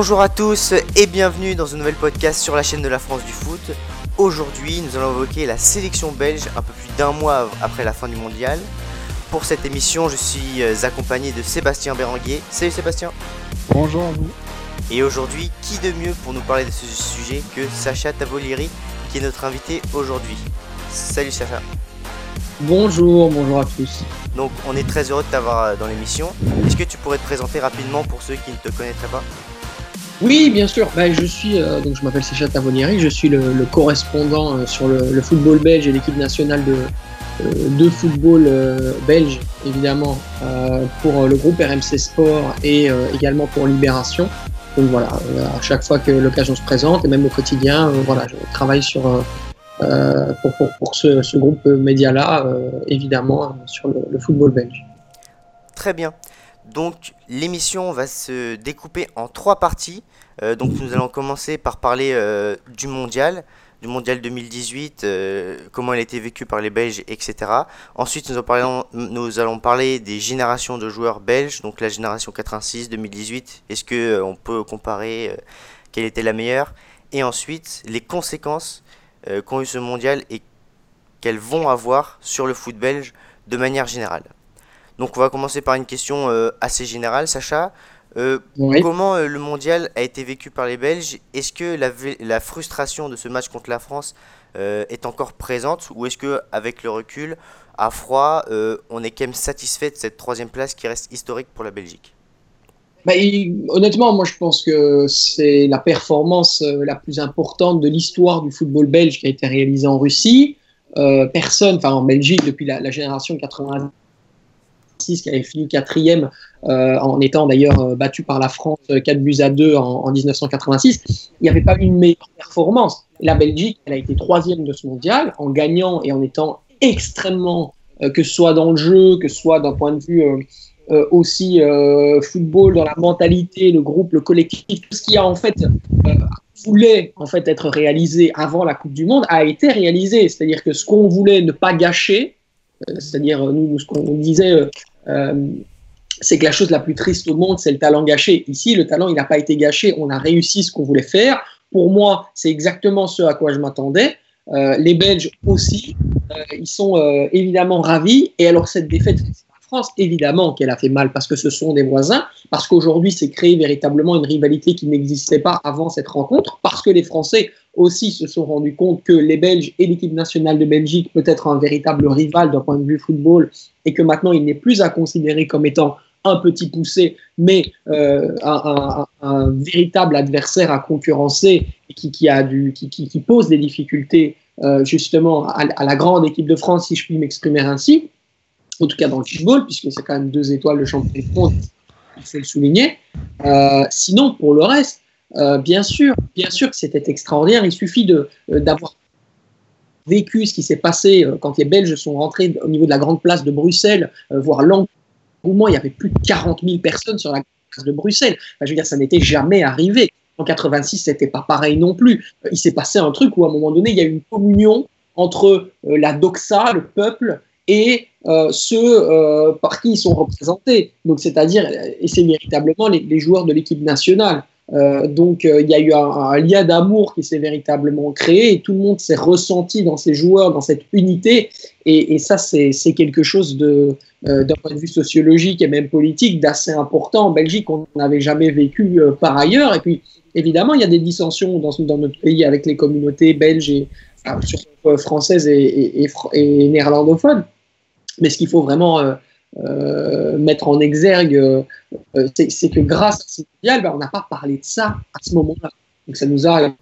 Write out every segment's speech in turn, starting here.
Bonjour à tous et bienvenue dans un nouvel podcast sur la chaîne de la France du foot. Aujourd'hui, nous allons évoquer la sélection belge un peu plus d'un mois après la fin du mondial. Pour cette émission, je suis euh, accompagné de Sébastien Béranguier. Salut Sébastien. Bonjour à vous. Et aujourd'hui, qui de mieux pour nous parler de ce sujet que Sacha Tavoliri, qui est notre invité aujourd'hui? Salut Sacha. Bonjour, bonjour à tous. Donc on est très heureux de t'avoir euh, dans l'émission. Est-ce que tu pourrais te présenter rapidement pour ceux qui ne te connaîtraient pas? Oui, bien sûr. Ben, je suis, euh, donc je m'appelle Sacha Tavonieri, je suis le, le correspondant euh, sur le, le, football belge et l'équipe nationale de, euh, de football euh, belge, évidemment, euh, pour le groupe RMC Sport et également pour Libération. Donc voilà, à chaque fois que l'occasion se présente, et même au quotidien, voilà, je travaille sur, pour, pour, pour, ce, ce groupe média-là, évidemment, sur le, le football belge. Très bien. Donc l'émission va se découper en trois parties. Euh, donc nous allons commencer par parler euh, du mondial, du mondial 2018, euh, comment il a été vécu par les Belges, etc. Ensuite nous, allons parler des générations de joueurs belges, donc la génération 86-2018. Est-ce que on peut comparer quelle était la meilleure? Et ensuite les conséquences qu'ont eu ce mondial et qu'elles vont avoir sur le foot belge de manière générale. Donc on va commencer par une question euh, assez générale, Sacha. Euh, oui. Comment euh, le mondial a été vécu par les Belges? Est-ce que la, la, frustration de ce match contre la France est encore présente? Ou est-ce que avec le recul, à froid, on est quand même satisfait de cette troisième place qui reste historique pour la Belgique? Bah, il, honnêtement, moi je pense que c'est la performance la plus importante de l'histoire du football belge qui a été réalisée en Russie. personne, enfin en Belgique depuis la, la génération 80 qui avait fini quatrième euh, en étant d'ailleurs euh, battu par la France 4 euh, buts à 2 en, en 1986. Il n'y avait pas une meilleure performance. La Belgique, elle a été troisième de ce mondial en gagnant et en étant extrêmement, que ce soit dans le jeu, que ce soit d'un point de vue aussi football, dans la mentalité, le groupe, le collectif, tout ce qui a en fait voulait en fait être réalisé avant la Coupe du Monde a été réalisé. C'est-à-dire que ce qu'on voulait ne pas gâcher, c'est-à-dire nous, ce qu'on disait c'est que la chose la plus triste au monde, c'est le talent gâché. Ici, le talent, il n'a pas été gâché. On a réussi ce qu'on voulait faire. Pour moi, c'est exactement ce à quoi je m'attendais. Euh, les Belges aussi, euh, ils sont euh, évidemment ravis. Et alors, cette défaite France, évidemment qu'elle a fait mal parce que ce sont des voisins, parce qu'aujourd'hui, c'est créé véritablement une rivalité qui n'existait pas avant cette rencontre, parce que les Français aussi se sont rendus compte que les Belges et l'équipe nationale de Belgique peut être un véritable rival d'un point de vue football et que maintenant il n'est plus à considérer comme étant un petit poussé, mais euh, un, véritable adversaire à concurrencer et qui, qui, a du, qui, qui, pose des difficultés euh, justement à, la grande équipe de France, si je puis m'exprimer ainsi, en tout cas dans le football, puisque c'est quand même deux étoiles de champion de France, il faut le souligner. Euh, sinon, pour le reste, euh, bien sûr, bien sûr que c'était extraordinaire. Il suffit euh, d'avoir vécu ce qui s'est passé euh, quand les Belges sont rentrés au niveau de la grande place de Bruxelles, voir l'engouement. Il y avait plus de 40 000 personnes sur la place de Bruxelles. Je veux dire, ça n'était jamais arrivé. En 86, c'était pas pareil non plus. Il s'est passé un truc où à un moment donné, il y a eu une communion entre la doxa, le peuple, et ceux par qui ils sont représentés. Donc, c'est-à-dire, et c'est véritablement les, joueurs de l'équipe nationale. Euh, donc, il y a eu un, lien d'amour qui s'est véritablement créé et tout le monde s'est ressenti dans ces joueurs, dans cette unité. Et, ça, c'est quelque chose de, d'un point de vue sociologique et même politique d'assez important en Belgique qu'on n'avait jamais vécu par ailleurs. Et puis, évidemment, il y a des dissensions dans, notre pays avec les communautés belges et surtout françaises et néerlandophones. Mais ce qu'il faut vraiment euh, euh, mettre en exergue, euh, c'est que grâce à ce mondial, ben, on n'a pas parlé de ça à ce moment-là. Donc ça nous a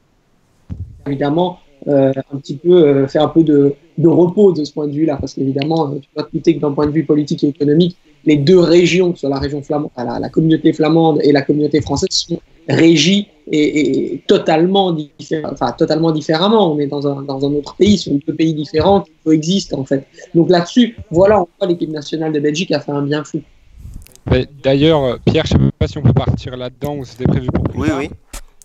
évidemment euh, un petit peu euh, fait un peu de, de, repos de ce point de vue-là, parce qu'évidemment, tu dois te douter que d'un point de vue politique et économique, les deux régions, sur la région flamande, la, la, communauté flamande et la communauté française, sont régies et, et totalement, enfin, totalement différemment. On est dans un, dans un autre pays, ce sont deux pays différents qui coexistent en fait. Donc là-dessus, voilà, on voit l'équipe nationale de Belgique a fait un bien fou. D'ailleurs, Pierre, je ne sais pas si on peut partir là-dedans ou c'était prévu pour plus Oui, tard. oui.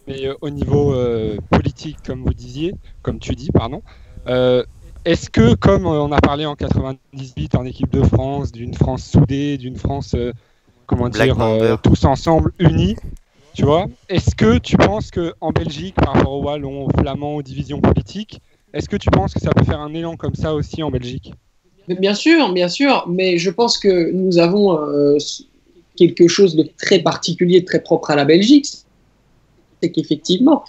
Mais euh, au niveau euh, politique, comme vous disiez, comme tu dis, pardon, euh, est-ce que, comme on a parlé en 98 en équipe de France, d'une France soudée, d'une France, euh, comment dire, euh, tous ensemble, unis, Tu vois Est-ce que tu penses qu'en Belgique, par rapport aux Wallons, aux Flamands, aux divisions politiques, est-ce que tu penses que ça peut faire un élan comme ça aussi en Belgique? Bien sûr, bien sûr, mais je pense que nous avons euh, quelque chose de très particulier, de très propre à la Belgique, c'est qu'effectivement,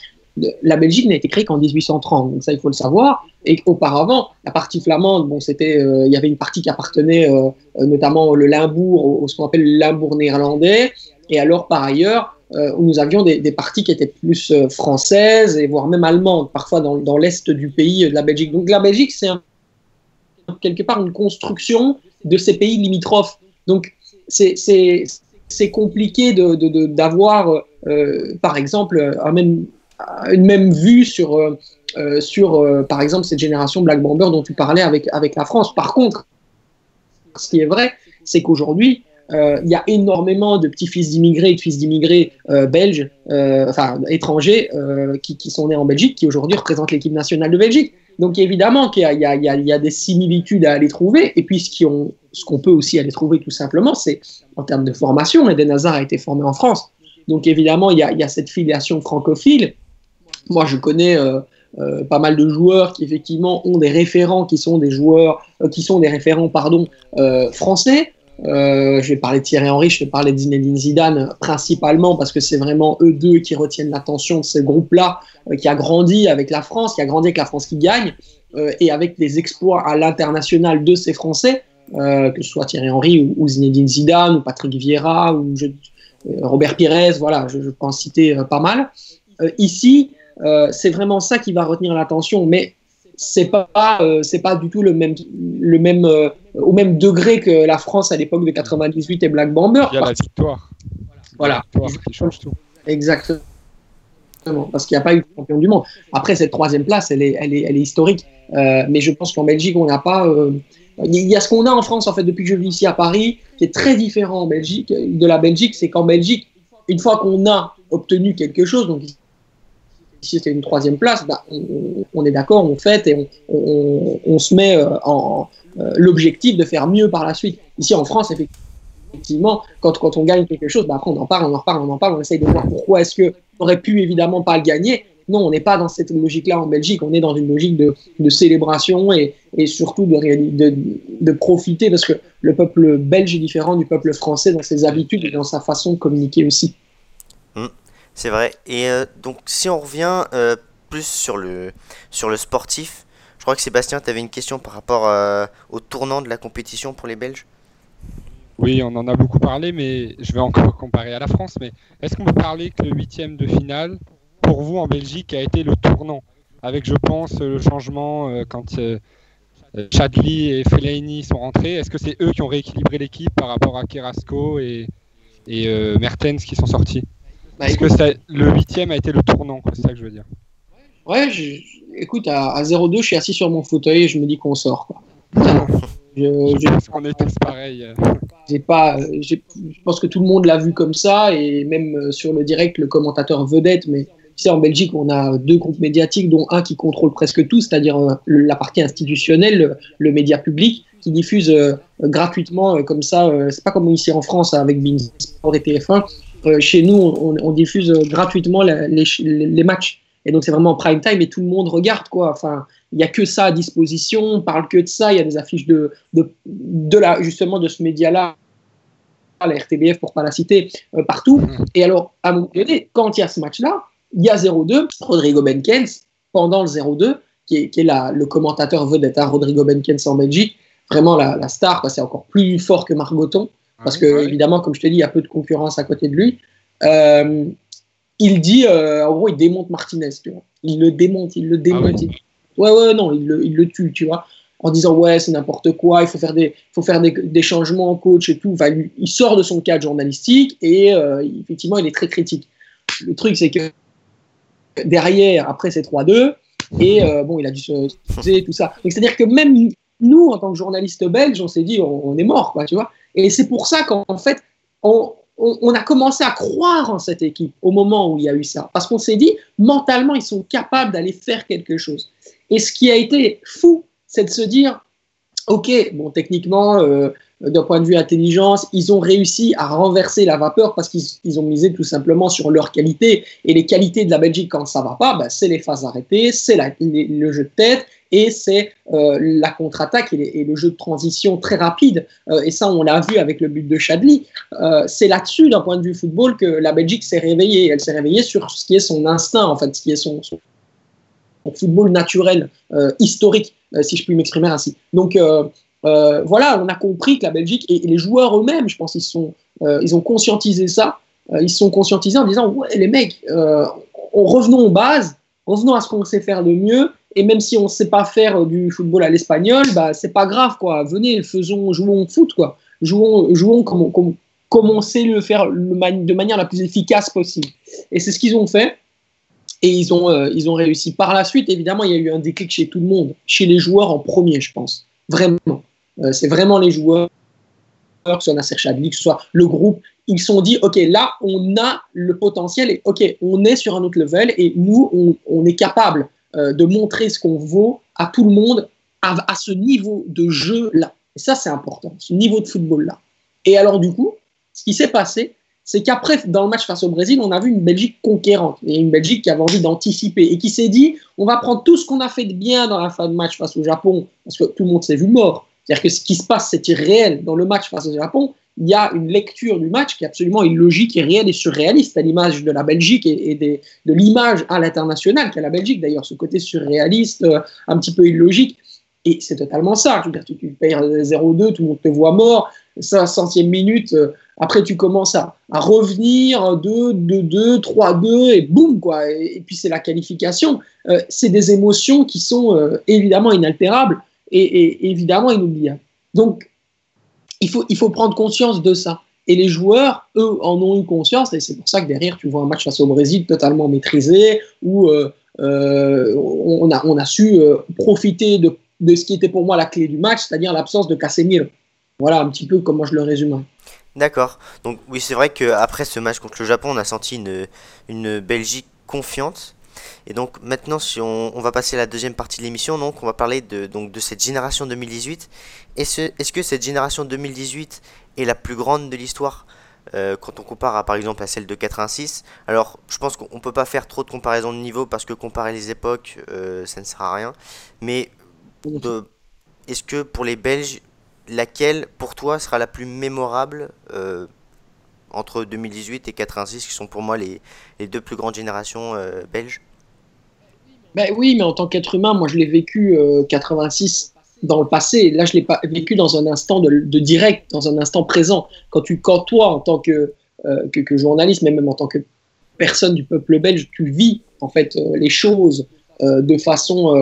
la Belgique n'a été créée qu'en 1830, donc ça il faut le savoir. Et auparavant, la partie flamande, bon, c'était, euh, il y avait une partie qui appartenait euh, notamment le Limbourg, au, ce qu'on appelle le Limbourg néerlandais. Et alors par ailleurs, nous avions des, des, parties qui étaient plus françaises et voire même allemandes, parfois dans, l'est du pays de la Belgique. Donc la Belgique, c'est quelque part une construction de ces pays limitrophes. Donc, c'est compliqué d'avoir, de, de, euh, par exemple, une même vue sur, euh, sur euh, par exemple, cette génération Black Bomber dont tu parlais avec, avec la France. Par contre, ce qui est vrai, c'est qu'aujourd'hui, il y a énormément de petits-fils d'immigrés et de fils d'immigrés belges, enfin étrangers, qui, sont nés en Belgique, qui aujourd'hui représentent l'équipe nationale de Belgique. Donc évidemment qu'il y, a des similitudes à aller trouver. Et puis ce qu'on peut aussi aller trouver tout simplement, c'est en termes de formation. Eden a été formé en France. Donc évidemment, il y a, cette filiation francophile. Moi, je connais euh, euh, pas mal de joueurs qui effectivement ont des référents, qui sont des joueurs, euh, qui sont des référents, pardon, français. Euh, je vais parler de Thierry Henry, je vais parler de Zinedine Zidane principalement parce que c'est vraiment eux deux qui retiennent l'attention de ce groupe-là euh, qui a grandi avec la France, qui a grandi avec la France qui gagne euh, et avec des exploits à l'international de ces Français, que ce soit Thierry Henry ou, Zinedine Zidane ou Patrick Vieira ou Robert Pires, voilà, je, je, peux en citer pas mal. ici, c'est vraiment ça qui va retenir l'attention, mais c'est pas c'est pas du tout le même le même au même degré que la France à l'époque de 98 et Black Bomber. Il y a la victoire. Voilà. La victoire qui change tout. Exactement. Parce qu'il n'y a pas eu de champion du monde. Après cette troisième place, elle est elle est, elle est historique. Euh, mais je pense qu'en Belgique, on n'a pas. Il y a ce qu'on a en France en fait depuis que je vis ici à Paris, qui est très différent en Belgique de la Belgique, c'est qu'en Belgique, une fois qu'on a obtenu quelque chose, donc si c'était une troisième place, bah, on, est d'accord, on fait et on, se met euh, en euh, l'objectif de faire mieux par la suite. Ici en France, effectivement, quand, on gagne quelque chose, bah, après on en parle, on en parle, on en parle, on essaye de voir pourquoi est-ce qu'on aurait pu évidemment pas le gagner. Non, on n'est pas dans cette logique-là en Belgique, on est dans une logique de, célébration et, surtout de, profiter parce que le peuple belge est différent du peuple français dans ses habitudes et dans sa façon de communiquer aussi. C'est vrai. Et euh, donc, si on revient euh, plus sur le, sur le sportif, je crois que Sébastien, tu avais une question par rapport euh, au tournant de la compétition pour les Belges? Oui, on en a beaucoup parlé, mais je vais encore comparer à la France. Mais est-ce qu'on peut parler que le huitième de finale, pour vous en Belgique, a été le tournant? Avec, je pense, le changement quand Chadli et Fellaini sont rentrés. Est-ce que c'est eux qui ont rééquilibré l'équipe par rapport à Kerasco et, et Mertens qui sont sortis? Bah, Est-ce que le huitième a été le tournant, c'est ça que je veux dire. Ouais, écoute, à, 0-2, je suis assis sur mon fauteuil et je me dis qu'on sort. Quoi. je, je, pense qu'on est tous pareils. J'ai pas, je pense que tout le monde l'a vu comme ça et même euh, sur le direct, le commentateur vedette. Mais tu sais, en Belgique, on a deux groupes médiatiques, dont un qui contrôle presque tout, c'est-à-dire euh, la partie institutionnelle, le, média public, qui diffuse euh, gratuitement comme ça. c'est pas comme ici en France avec Bein Sport et TF1 euh, chez nous, on, diffuse euh, gratuitement les, matchs. Et donc, c'est vraiment prime time et tout le monde regarde, quoi. Enfin, il n'y a que ça à disposition, on parle que de ça. Il y a des affiches de, de, de la, justement de ce média-là, la RTBF pour pas la citer, euh, partout. Mmh. Et alors, à un moment donné, quand il y a ce match-là, il y a 0-2, Rodrigo Benkens, pendant le 0-2, qui est, qui est la, le commentateur vedette, à hein, Rodrigo Benkens en Belgique, vraiment la, la star, c'est encore plus fort que Margoton. Parce que, évidemment, comme je te dis, il y a peu de concurrence à côté de lui. Euh, il dit, euh, en gros, il démonte Martinez, tu vois. Il le démonte, il le démonte. Ah ouais, ouais, non, il le, il le, tue, tu vois. En disant, ouais, c'est n'importe quoi, il faut faire des, faut faire des, des changements en coach et tout. Enfin, il sort de son cadre journalistique et euh, effectivement, il est très critique. Le truc, c'est que derrière, après, c'est 3-2. Et bon, il a dû se poser tout ça. C'est-à-dire que même nous, en tant que journalistes belges, on s'est dit, on, on est mort, quoi, tu vois. Et c'est pour ça qu'en fait, on, a commencé à croire en cette équipe au moment où il y a eu ça. Parce qu'on s'est dit, mentalement, ils sont capables d'aller faire quelque chose. Et ce qui a été fou, c'est de se dire, OK, bon, techniquement, euh, d'un point de vue intelligence, ils ont réussi à renverser la vapeur parce qu'ils ont misé tout simplement sur leur qualité. Et les qualités de la Belgique, quand ça va pas, ben, c'est les phases arrêtées, c'est le jeu de tête et c'est euh, la contre-attaque et, le jeu de transition très rapide. Euh, et ça, on l'a vu avec le but de Chadli. Euh, c'est là-dessus, d'un point de vue football, que la Belgique s'est réveillée. Elle s'est réveillée sur ce qui est son instinct, en fait, ce qui est son, son football naturel, historique, si je puis m'exprimer ainsi. Donc, euh, voilà, on a compris que la Belgique et, les joueurs eux-mêmes, je pense, ils, sont, euh, ils ont conscientisé ça. Euh, ils sont conscientisés en disant ouais, les mecs, revenons aux bases, revenons à ce qu'on sait faire de mieux. Et même si on ne sait pas faire du football à l'espagnol, bah, c'est pas grave, quoi. Venez, faisons, jouons au foot, quoi. Jouons, jouons comme, comme, comme on sait le faire de manière la plus efficace possible. Et c'est ce qu'ils ont fait. Et ils ont, ils ont réussi. Par la suite, évidemment, il y a eu un déclic chez tout le monde, chez les joueurs en premier, je pense. Vraiment. Euh, c'est vraiment les joueurs, que ce soit Nasser Chadli, que ce soit le groupe, ils se sont dit, OK, là, on a le potentiel et OK, on est sur un autre level et nous, on, est capable euh, de montrer ce qu'on vaut à tout le monde à, à ce niveau de jeu-là. Et ça, c'est important, ce niveau de football-là. Et alors, du coup, ce qui s'est passé, c'est qu'après, dans le match face au Brésil, on a vu une Belgique conquérante et une Belgique qui avait envie d'anticiper et qui s'est dit on va prendre tout ce qu'on a fait de bien dans la fin de match face au Japon, parce que tout le monde s'est vu mort. C'est-à-dire que ce qui se passe, c'est irréel. Dans le match face au Japon, il y a une lecture du match qui est absolument illogique, réelle et surréaliste, à l'image de la Belgique et, de l'image à l'international qu'est la Belgique, d'ailleurs, ce côté surréaliste, euh, un petit peu illogique. Et c'est totalement ça. Tu, tu, payes 0-2, tout le monde te voit mort, 500e minute, euh, après tu commences à, revenir, 2, 2, 2, 3, 2, et boum, quoi. Et, puis c'est la qualification. Euh, c'est des émotions qui sont évidemment inaltérables et, évidemment inoubliable. Donc, il faut, il faut prendre conscience de ça. Et les joueurs, eux, en ont eu conscience, et c'est pour ça que derrière, tu vois un match face au Brésil totalement maîtrisé, où euh, euh, on, a, su euh, profiter de, ce qui était pour moi la clé du match, c'est-à-dire l'absence de Casemiro. Voilà un petit peu comment je le résume. D'accord. Donc oui, c'est vrai qu'après ce match contre le Japon, on a senti une Belgique confiante. Et donc maintenant, si on, va passer à la deuxième partie de l'émission, donc on va parler de, donc, de cette génération 2018. Est-ce est que cette génération 2018 est la plus grande de l'histoire euh, quand on compare à, par exemple à celle de 86 Alors je pense qu'on ne peut pas faire trop de comparaison de niveau parce que comparer les époques, euh, ça ne sert à rien. Mais est-ce que pour les Belges, laquelle pour toi sera la plus mémorable euh, entre 2018 et 86 qui sont pour moi les, les deux plus grandes générations belges? Ben oui, mais en tant qu'être humain, moi je l'ai vécu 86 euh, dans le passé. Là, je l'ai pas vécu dans un instant de, direct, dans un instant présent. Quand tu, quand toi, en tant que, euh, que, journaliste, mais même en tant que personne du peuple belge, tu vis en fait euh, les choses de façon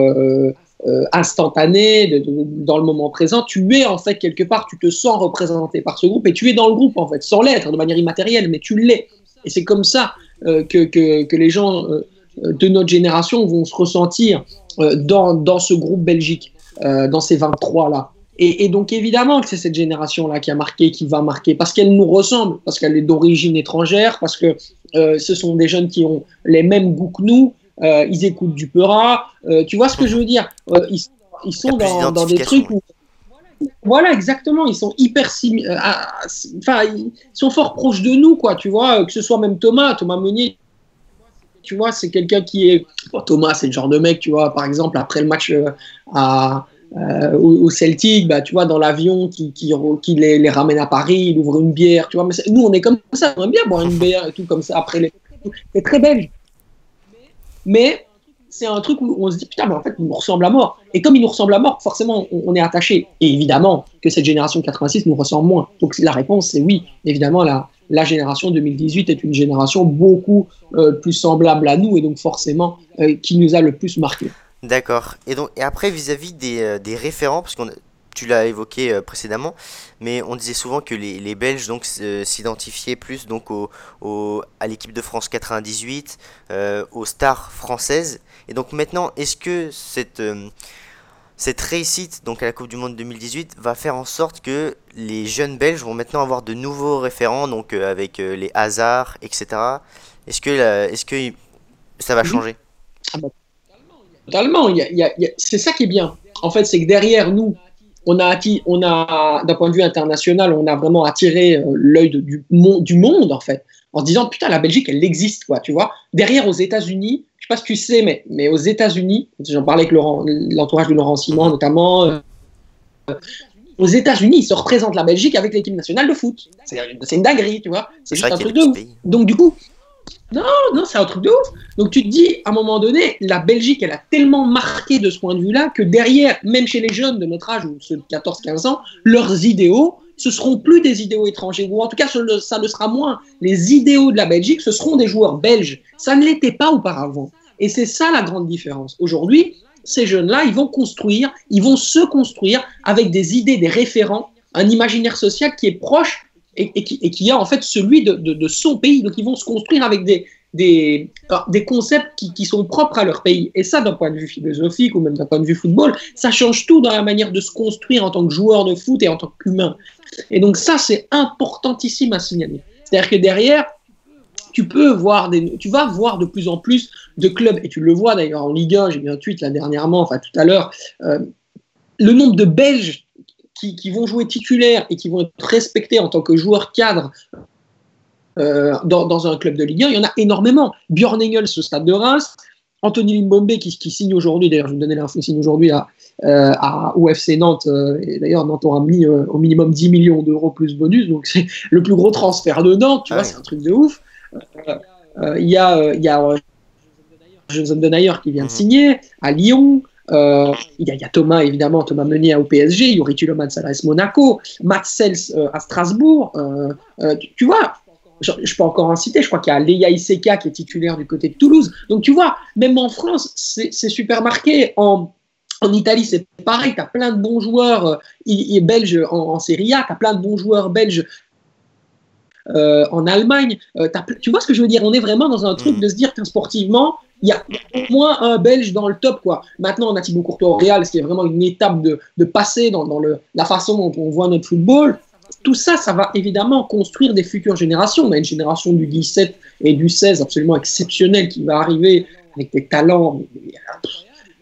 instantanée, dans le moment présent. Tu es en fait quelque part, tu te sens représenté par ce groupe et tu es dans le groupe en fait, sans l'être de manière immatérielle, mais tu l'es. Et c'est comme ça que, que, que, les gens euh, de notre génération vont se ressentir euh, dans, dans ce groupe Belgique, euh, dans ces 23-là. Et, donc évidemment que c'est cette génération-là qui a marqué, qui va marquer, parce qu'elle nous ressemble, parce qu'elle est d'origine étrangère, parce que ce sont des jeunes qui ont les mêmes goûts que nous, ils écoutent du Peura. tu vois ce que je veux dire ils, ils, sont dans, dans, des trucs où, voilà, exactement. Ils sont hyper Enfin, ils sont fort proches de nous, quoi. Tu vois, que ce soit même Thomas, Thomas Meunier, tu vois, c'est quelqu'un qui est. Thomas, c'est le genre de mec, tu vois, par exemple, après le match euh, euh, au, Celtic, bah, tu vois, dans l'avion qui, les, ramène à Paris, il ouvre une bière, tu vois. Mais nous, on est comme ça, on aime bien boire une bière et tout comme ça après les. C'est très belge. Mais c'est un truc où on se dit, putain, mais en fait, il nous ressemble à mort. Et comme il nous ressemble à mort, forcément, on, est attaché. Et évidemment que cette génération 86 nous ressemble moins. Donc la réponse, c'est oui. Évidemment, la, la génération 2018 est une génération beaucoup euh, plus semblable à nous et donc forcément euh, qui nous a le plus marqué. D'accord. Et donc et après vis-à-vis des, euh, des, référents, parce qu'on tu l'as évoqué précédemment, mais on disait souvent que les, les Belges donc s'identifiaient plus donc au, au, à l'équipe de France 98, aux stars françaises. Et donc maintenant, est-ce que cette cette réussite donc à la Coupe du Monde 2018 va faire en sorte que les jeunes Belges vont maintenant avoir de nouveaux référents, donc euh, avec euh, les hasards, etc. Est-ce que, est que ça va changer? Ah bah, Totalement. c'est ça qui est bien. En fait, c'est que derrière nous, on a, on a d'un point de vue international, on a vraiment attiré euh, l'œil du, du monde, en fait, en se disant, putain, la Belgique, elle existe, quoi, tu vois. Derrière, aux États-Unis, je sais pas si tu sais, mais, mais aux États-Unis, j'en parlais avec l'entourage de Laurent Simon notamment, euh, aux États-Unis, ils se représentent la Belgique avec l'équipe nationale de foot. C'est une dinguerie, tu vois. C'est juste un truc de ouf. Donc, du coup, non, non, c'est un truc de ouf. Donc tu te dis, à un moment donné, la Belgique, elle a tellement marqué de ce point de vue-là que derrière, même chez les jeunes de notre âge, ou ceux de 14-15 ans, leurs idéaux, ce seront plus des idéaux étrangers, ou en tout cas, ça le sera moins. Les idéaux de la Belgique, ce seront des joueurs belges. Ça ne l'était pas auparavant. Et c'est ça la grande différence. Aujourd'hui, ces jeunes-là, ils vont construire, ils vont se construire avec des idées, des référents, un imaginaire social qui est proche et, qui, a en fait celui de, de, son pays. Donc ils vont se construire avec des, des, concepts qui, qui, sont propres à leur pays. Et ça, d'un point de vue philosophique ou même d'un point de vue football, ça change tout dans la manière de se construire en tant que joueur de foot et en tant qu'humain. Et donc ça, c'est importantissime à signaler. C'est-à-dire que derrière, tu peux voir des, tu vas voir de plus en plus de clubs, et tu le vois d'ailleurs en Ligue 1, j'ai vu un tweet là dernièrement, enfin tout à l'heure, euh, le nombre de Belges qui, vont jouer titulaires et qui vont être respectés en tant que joueurs cadres euh, dans, un club de Ligue 1, il y en a énormément. Björn Engels au stade de Reims, Anthony Limbombe qui, qui signe aujourd'hui, d'ailleurs je vais vous donner l'info, signe aujourd'hui à, euh, à UFC Nantes, euh, et d'ailleurs Nantes aura mis au minimum 10 millions d'euros plus bonus, donc c'est le plus gros transfert de Nantes, tu vois, c'est un truc de ouf. Il y a, y a Jason Denayer qui vient de mhm. signer à Lyon, euh, il, y a, Thomas, évidemment, Thomas Meunier au PSG, Yuri Tuloman à l'AS Monaco, Matt Sels euh, à Strasbourg. Euh, tu, vois, je, peux encore en citer, je crois qu'il y a Leia Iseka qui est titulaire du côté de Toulouse. Donc tu vois, même en France, c'est super marqué. En, en Italie, c'est pareil, tu as plein de bons joueurs belges en, en Serie A, tu as plein de bons joueurs belges en Allemagne. tu vois ce que je veux dire? On est vraiment dans un truc mm. de se dire que sportivement, il y a au moins un Belge dans le top. Quoi. Maintenant, on a Thibaut Courtois au Real, ce qui est vraiment une étape de, de passer dans, dans le, la façon dont on voit notre football. Tout ça, ça va évidemment construire des futures générations. On a une génération du 17 et du 16 absolument exceptionnelle qui va arriver avec des talents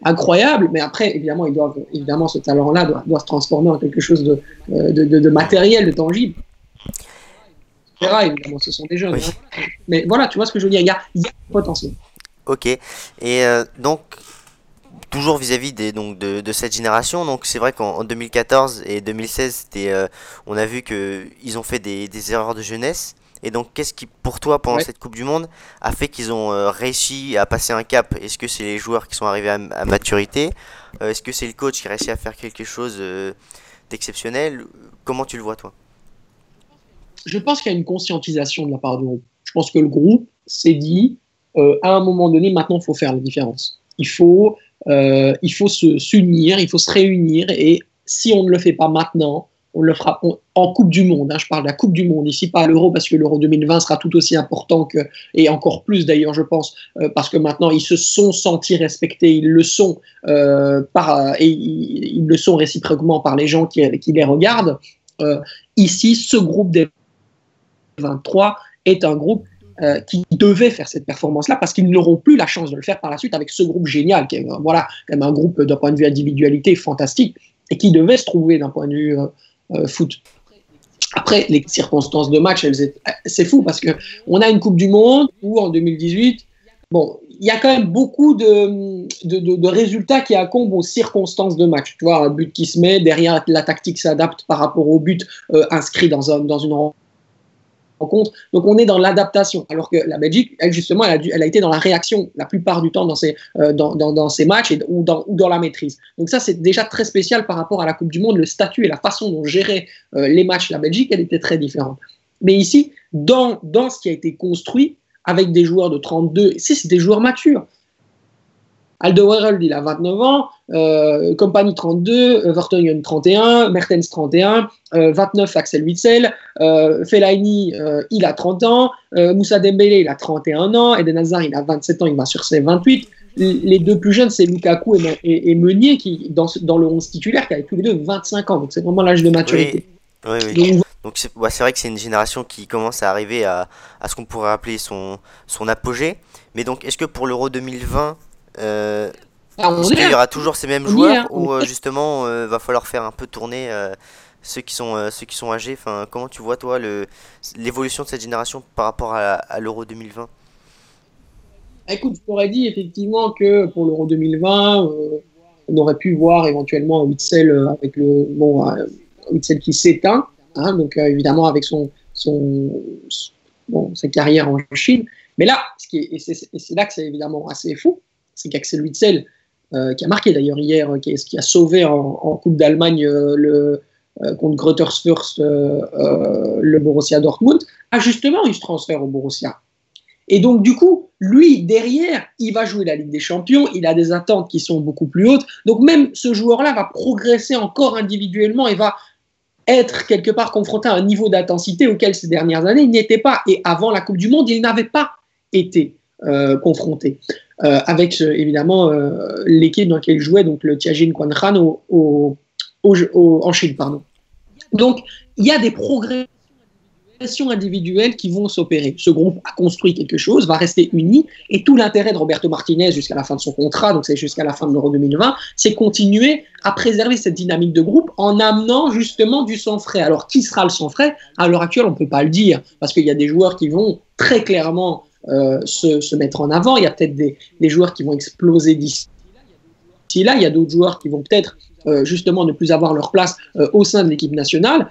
incroyables, mais après, évidemment, ils doivent, évidemment ce talent-là doit, doit, se transformer en quelque chose de, euh, de, de, matériel, de tangible. Évidemment, ce sont des jeunes. Hein. Mais voilà, tu vois ce que je veux dire, il y a, il y a potentiel. Ok. Et euh, donc, toujours vis-à-vis des, donc, de, cette génération, donc c'est vrai qu'en 2014 et 2016, euh, on a vu qu'ils ont fait des, erreurs de jeunesse. Et donc, qu'est-ce qui, pour toi, pendant cette Coupe du Monde, a fait qu'ils ont euh, réussi à passer un cap? Est-ce que c'est les joueurs qui sont arrivés à, maturité? Est-ce que c'est le coach qui a réussi à faire quelque chose d'exceptionnel? Comment tu le vois, toi? Je pense qu'il y a une conscientisation de la part du groupe. Je pense que le groupe s'est dit euh, à un moment donné, maintenant, il faut faire la différence. Il faut, euh, il faut s'unir, il faut se réunir, et si on ne le fait pas maintenant, on le fera en Coupe du Monde. Hein, je parle de la Coupe du Monde ici, pas l'Euro, parce que l'Euro 2020 sera tout aussi important que, et encore plus d'ailleurs, je pense, euh, parce que maintenant ils se sont sentis respectés, ils le sont par, et ils, le sont réciproquement par les gens qui les regardent. ici, ce groupe des 23 est un groupe euh, qui devaient faire cette performance-là parce qu'ils n'auront plus la chance de le faire par la suite avec ce groupe génial, qui est euh, voilà, même un groupe d'un point de vue individualité fantastique et qui devait se trouver d'un point de vue euh, foot. Après, les circonstances de match, c'est fou parce que on a une Coupe du Monde où en 2018, bon, il y a quand même beaucoup de, résultats qui accombent aux circonstances de match. Tu vois, un but qui se met, derrière la tactique s'adapte par rapport au but inscrit dans, un, dans une donc on est dans l'adaptation, alors que la Belgique, elle justement, elle a, été dans la réaction la plupart du temps dans ses, euh, matchs et, ou, dans, la maîtrise. Donc ça, c'est déjà très spécial par rapport à la Coupe du Monde. Le statut et la façon dont gérait euh, les matchs la Belgique, elle était très différente. Mais ici, dans ce qui a été construit, avec des joueurs de 32, c'est des joueurs matures. Alderweireld, il a 29 ans, euh, Compagnie 32, euh, 31, Mertens 31, 29 Axel Witzel, euh, Fellaini, euh, il a 30 ans, euh, Moussa Dembélé, il a 31 ans, Eden Hazard, il a 27 ans, il va sur ses 28. Les deux plus jeunes, c'est Lukaku et, Meunier, qui, dans, dans, le 11 titulaire, qui avaient tous les deux 25 ans. Donc c'est vraiment l'âge de maturité. Oui, oui, Donc, c'est vrai que c'est une génération qui commence à arriver à, à ce qu'on pourrait appeler son, son apogée. Mais donc, est-ce que pour l'Euro 2020, euh, Ah, Est-ce qu'il y aura toujours ces mêmes joueurs ou justement va falloir faire un peu tourner ceux qui sont ceux qui sont âgés? Enfin comment tu vois toi le l'évolution de cette génération par rapport à, l'Euro 2020 Écoute, je pourrais dire effectivement que pour l'Euro 2020 on aurait pu voir éventuellement un Witzel avec le bon Witzel qui s'éteint hein, donc évidemment avec son son, bon, sa carrière en Chine. Mais là, ce qui est, et c'est là que c'est évidemment assez fou, c'est qu'Axel Witzel, euh, qui a marqué d'ailleurs hier, euh, qui, a sauvé en, Coupe d'Allemagne euh, le, contre le Borussia Dortmund, a justement eu ce transfert au Borussia. Et donc, du coup, lui, derrière, il va jouer la Ligue des Champions, il a des attentes qui sont beaucoup plus hautes. Donc, même ce joueur-là va progresser encore individuellement et va être quelque part confronté à un niveau d'intensité auquel ces dernières années il n'était pas. Et avant la Coupe du Monde, il n'avait pas été euh, confronté. Euh, avec évidemment euh, l'équipe dans laquelle jouait, donc le Tianjin Quanran au, en Chine. Pardon. Donc il y a des progrès individuelles qui vont s'opérer. Ce groupe a construit quelque chose, va rester uni, et tout l'intérêt de Roberto Martinez jusqu'à la fin de son contrat, donc c'est jusqu'à la fin de l'Euro 2020, c'est continuer à préserver cette dynamique de groupe en amenant justement du sang frais. Alors qui sera le sang frais? À l'heure actuelle, on ne peut pas le dire, parce qu'il y a des joueurs qui vont très clairement euh, se, mettre en avant, il y a peut-être des, joueurs qui vont exploser d'ici là, il y a d'autres joueurs qui vont peut-être euh, justement ne plus avoir leur place euh, au sein de l'équipe nationale.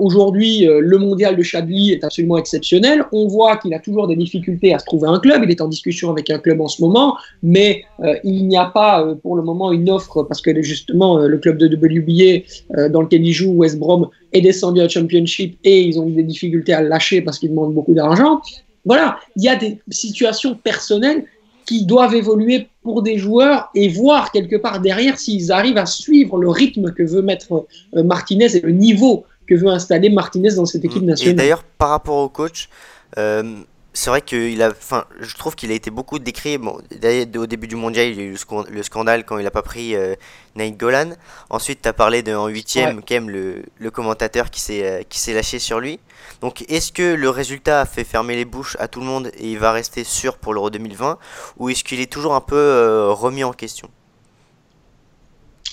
Aujourd'hui, le mondial de Chadli est absolument exceptionnel. On voit qu'il a toujours des difficultés à se trouver un club. Il est en discussion avec un club en ce moment, mais il n'y a pas pour le moment une offre parce que justement le club de WBA dans lequel il joue, West Brom, est descendu à Championship et ils ont des difficultés à le lâcher parce qu'il demande beaucoup d'argent. Voilà, il y a des situations personnelles qui doivent évoluer pour des joueurs et voir quelque part derrière s'ils arrivent à suivre le rythme que veut mettre euh, Martinez et le niveau que veut installer Martinez dans cette équipe nationale. Et d'ailleurs, par rapport au coach, euh, c'est vrai qu'il a, enfin, je trouve qu'il a été beaucoup décrit. Bon, au début du mondial, il y a eu le scandale quand il n'a pas pris euh, Nate Golan. Ensuite, tu as parlé de, en huitième, quand même, le, le commentateur qui s'est euh, qui s'est lâché sur lui. Donc, est-ce que le résultat a fait fermer les bouches à tout le monde et il va rester sûr pour l'Euro 2020 ou est-ce qu'il est toujours un peu euh, remis en question?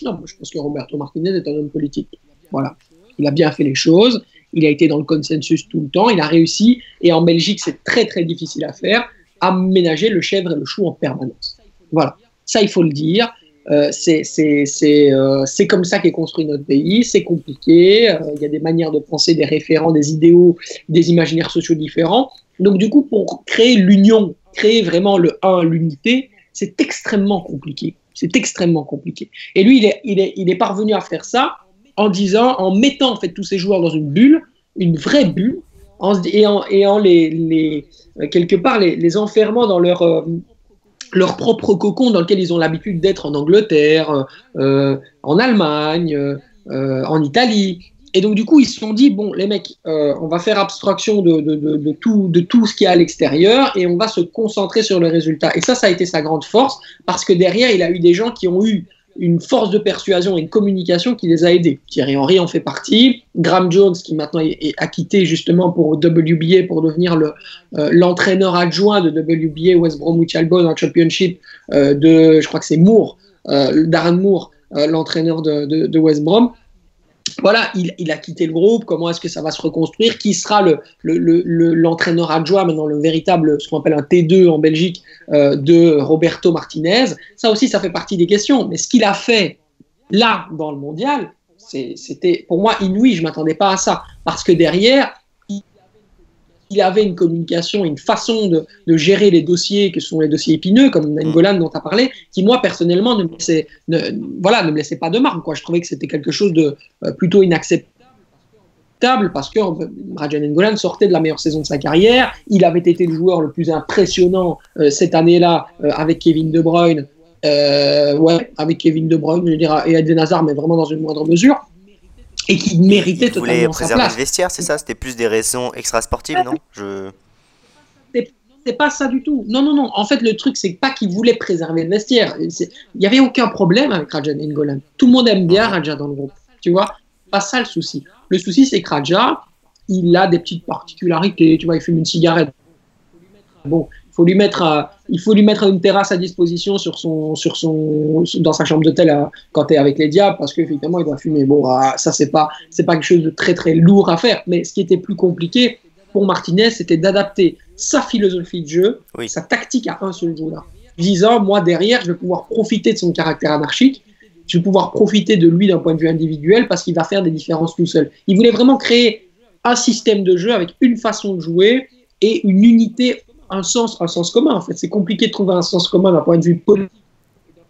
Non, je pense que Roberto Martinez est un homme politique. Voilà, il a bien fait les choses il a été dans le consensus tout le temps, il a réussi, et en Belgique, c'est très très difficile à faire, à ménager le chèvre et le chou en permanence. Voilà, ça il faut le dire. Euh, euh, c'est comme ça qu'est construit notre pays, c'est compliqué, euh, il y a des manières de penser, des référents, des idéaux, des imaginaires sociaux différents. Donc du coup, pour créer l'union, créer vraiment le 1, l'unité, c'est extrêmement compliqué. C'est extrêmement compliqué. Et lui, il est, il, est, il est parvenu à faire ça en disant, en mettant en fait tous ces joueurs dans une bulle, une vraie bulle, et en, les, euh, quelque part les, enfermant dans leur, euh, leur propre cocon dans lequel ils ont l'habitude d'être en Angleterre, euh, en Allemagne, en Italie. Et donc, du coup, ils se sont dit, bon, les mecs, on va faire abstraction de, tout, de tout ce qui est à l'extérieur et on va se concentrer sur le résultat. Et ça, ça a été sa grande force parce que derrière, il a eu des gens qui ont eu une force de persuasion et une communication qui les a aidés. Thierry Henry en fait partie. Graham Jones, qui maintenant est, acquitté justement pour WBA pour devenir le, euh, l'entraîneur adjoint de WBA West Bromwich Albion en Championship euh, de, je crois que c'est Moore, euh, Darren Moore, l'entraîneur de, de, de, West Brom voilà, il, a quitté le groupe, comment est-ce que ça va se reconstruire, qui sera l'entraîneur le, le, adjoint, maintenant le véritable, ce qu'on appelle un T2 en Belgique, euh, de Roberto Martinez. Ça aussi, ça fait partie des questions. Mais ce qu'il a fait là, dans le mondial, c'était pour moi inouï, je ne m'attendais pas à ça. Parce que derrière, il avait une communication, une façon de, gérer les dossiers, que sont les dossiers épineux, comme Nangolan dont tu as parlé, qui moi personnellement ne me laissait, voilà, ne me laissait pas de marque. Quoi. Je trouvais que c'était quelque chose de euh, plutôt inacceptable parce que euh, Rajan Nangolan sortait de la meilleure saison de sa carrière. Il avait été le joueur le plus impressionnant euh, cette année-là avec Kevin De Bruyne. ouais, avec Kevin De Bruyne, je dirais, et Eden Hazard, mais vraiment dans une moindre mesure et qui méritait totalement sa place. préserver le vestiaire, c'est ça C'était plus des raisons extra-sportives, non Je... C'est pas ça du tout. Non, non, non. En fait, le truc, c'est pas qu'il voulait préserver le vestiaire. Il n'y avait aucun problème avec Raja Ngolan. Tout le monde aime bien Raja dans le groupe. Tu vois Pas ça le souci. Le souci, c'est que Raja, il a des petites particularités. Tu vois, il fume une cigarette. Bon, il faut lui mettre il faut lui mettre une terrasse à disposition sur son, sur son, dans sa chambre d'hôtel euh, quand tu es avec les diables, parce qu'effectivement, il doit fumer. Bon, ah, ça, c'est pas, c'est pas quelque chose de très, très lourd à faire. Mais ce qui était plus compliqué pour Martinez, c'était d'adapter sa philosophie de jeu, sa tactique à un seul joueur. Disant, moi, derrière, je vais pouvoir profiter de son caractère anarchique, je vais pouvoir profiter de lui d'un point de vue individuel parce qu'il va faire des différences tout seul. Il voulait vraiment créer un système de jeu avec une façon de jouer et une unité un sens, un sens commun. En fait, c'est compliqué de trouver un sens commun d'un point de vue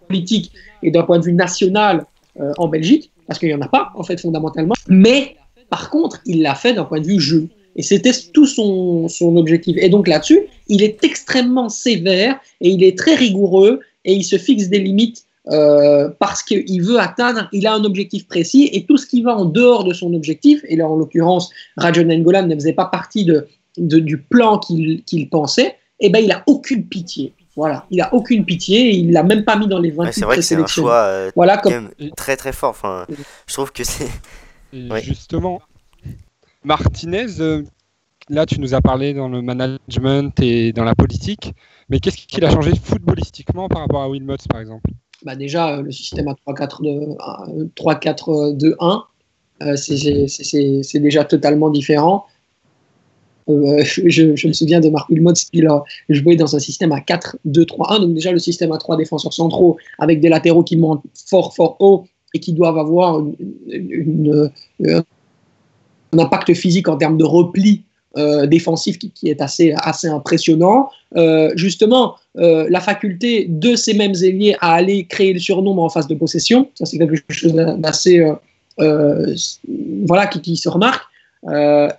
politique et d'un point de vue national euh, en Belgique, parce qu'il n'y en a pas, en fait, fondamentalement. Mais par contre, il l'a fait d'un point de vue jeu. Et c'était tout son, objectif. Et donc là-dessus, il est extrêmement sévère et il est très rigoureux et il se fixe des limites euh, parce qu'il veut atteindre, il a un objectif précis et tout ce qui va en dehors de son objectif, et là en l'occurrence, Rajon Ngolan ne faisait pas partie de, du plan qu'il pensait, eh ben, il a aucune pitié. Voilà, il a aucune pitié et il l'a même pas mis dans les 20 C'est vrai que c'est un choix euh, voilà, comme... très très fort. Enfin, je trouve que c'est. Justement, Martinez, euh, là tu nous as parlé dans le management et dans la politique, mais qu'est-ce qu'il a changé footballistiquement par rapport à Wilmots par exemple? Bah Déjà, euh, le système à 3-4-2-1, c'est déjà totalement différent. Euh, je, me souviens de Marc Wilmot qui a joué dans un système à 4-2-3-1. Donc déjà le système à 3 défenseurs centraux avec des latéraux qui montent fort fort haut et qui doivent avoir euh, un impact physique en termes de repli euh, défensif qui, est assez, assez impressionnant. justement, la faculté de ces mêmes ailiers à aller créer le surnombre en phase de possession, ça c'est quelque chose d'assez voilà qui, se remarque.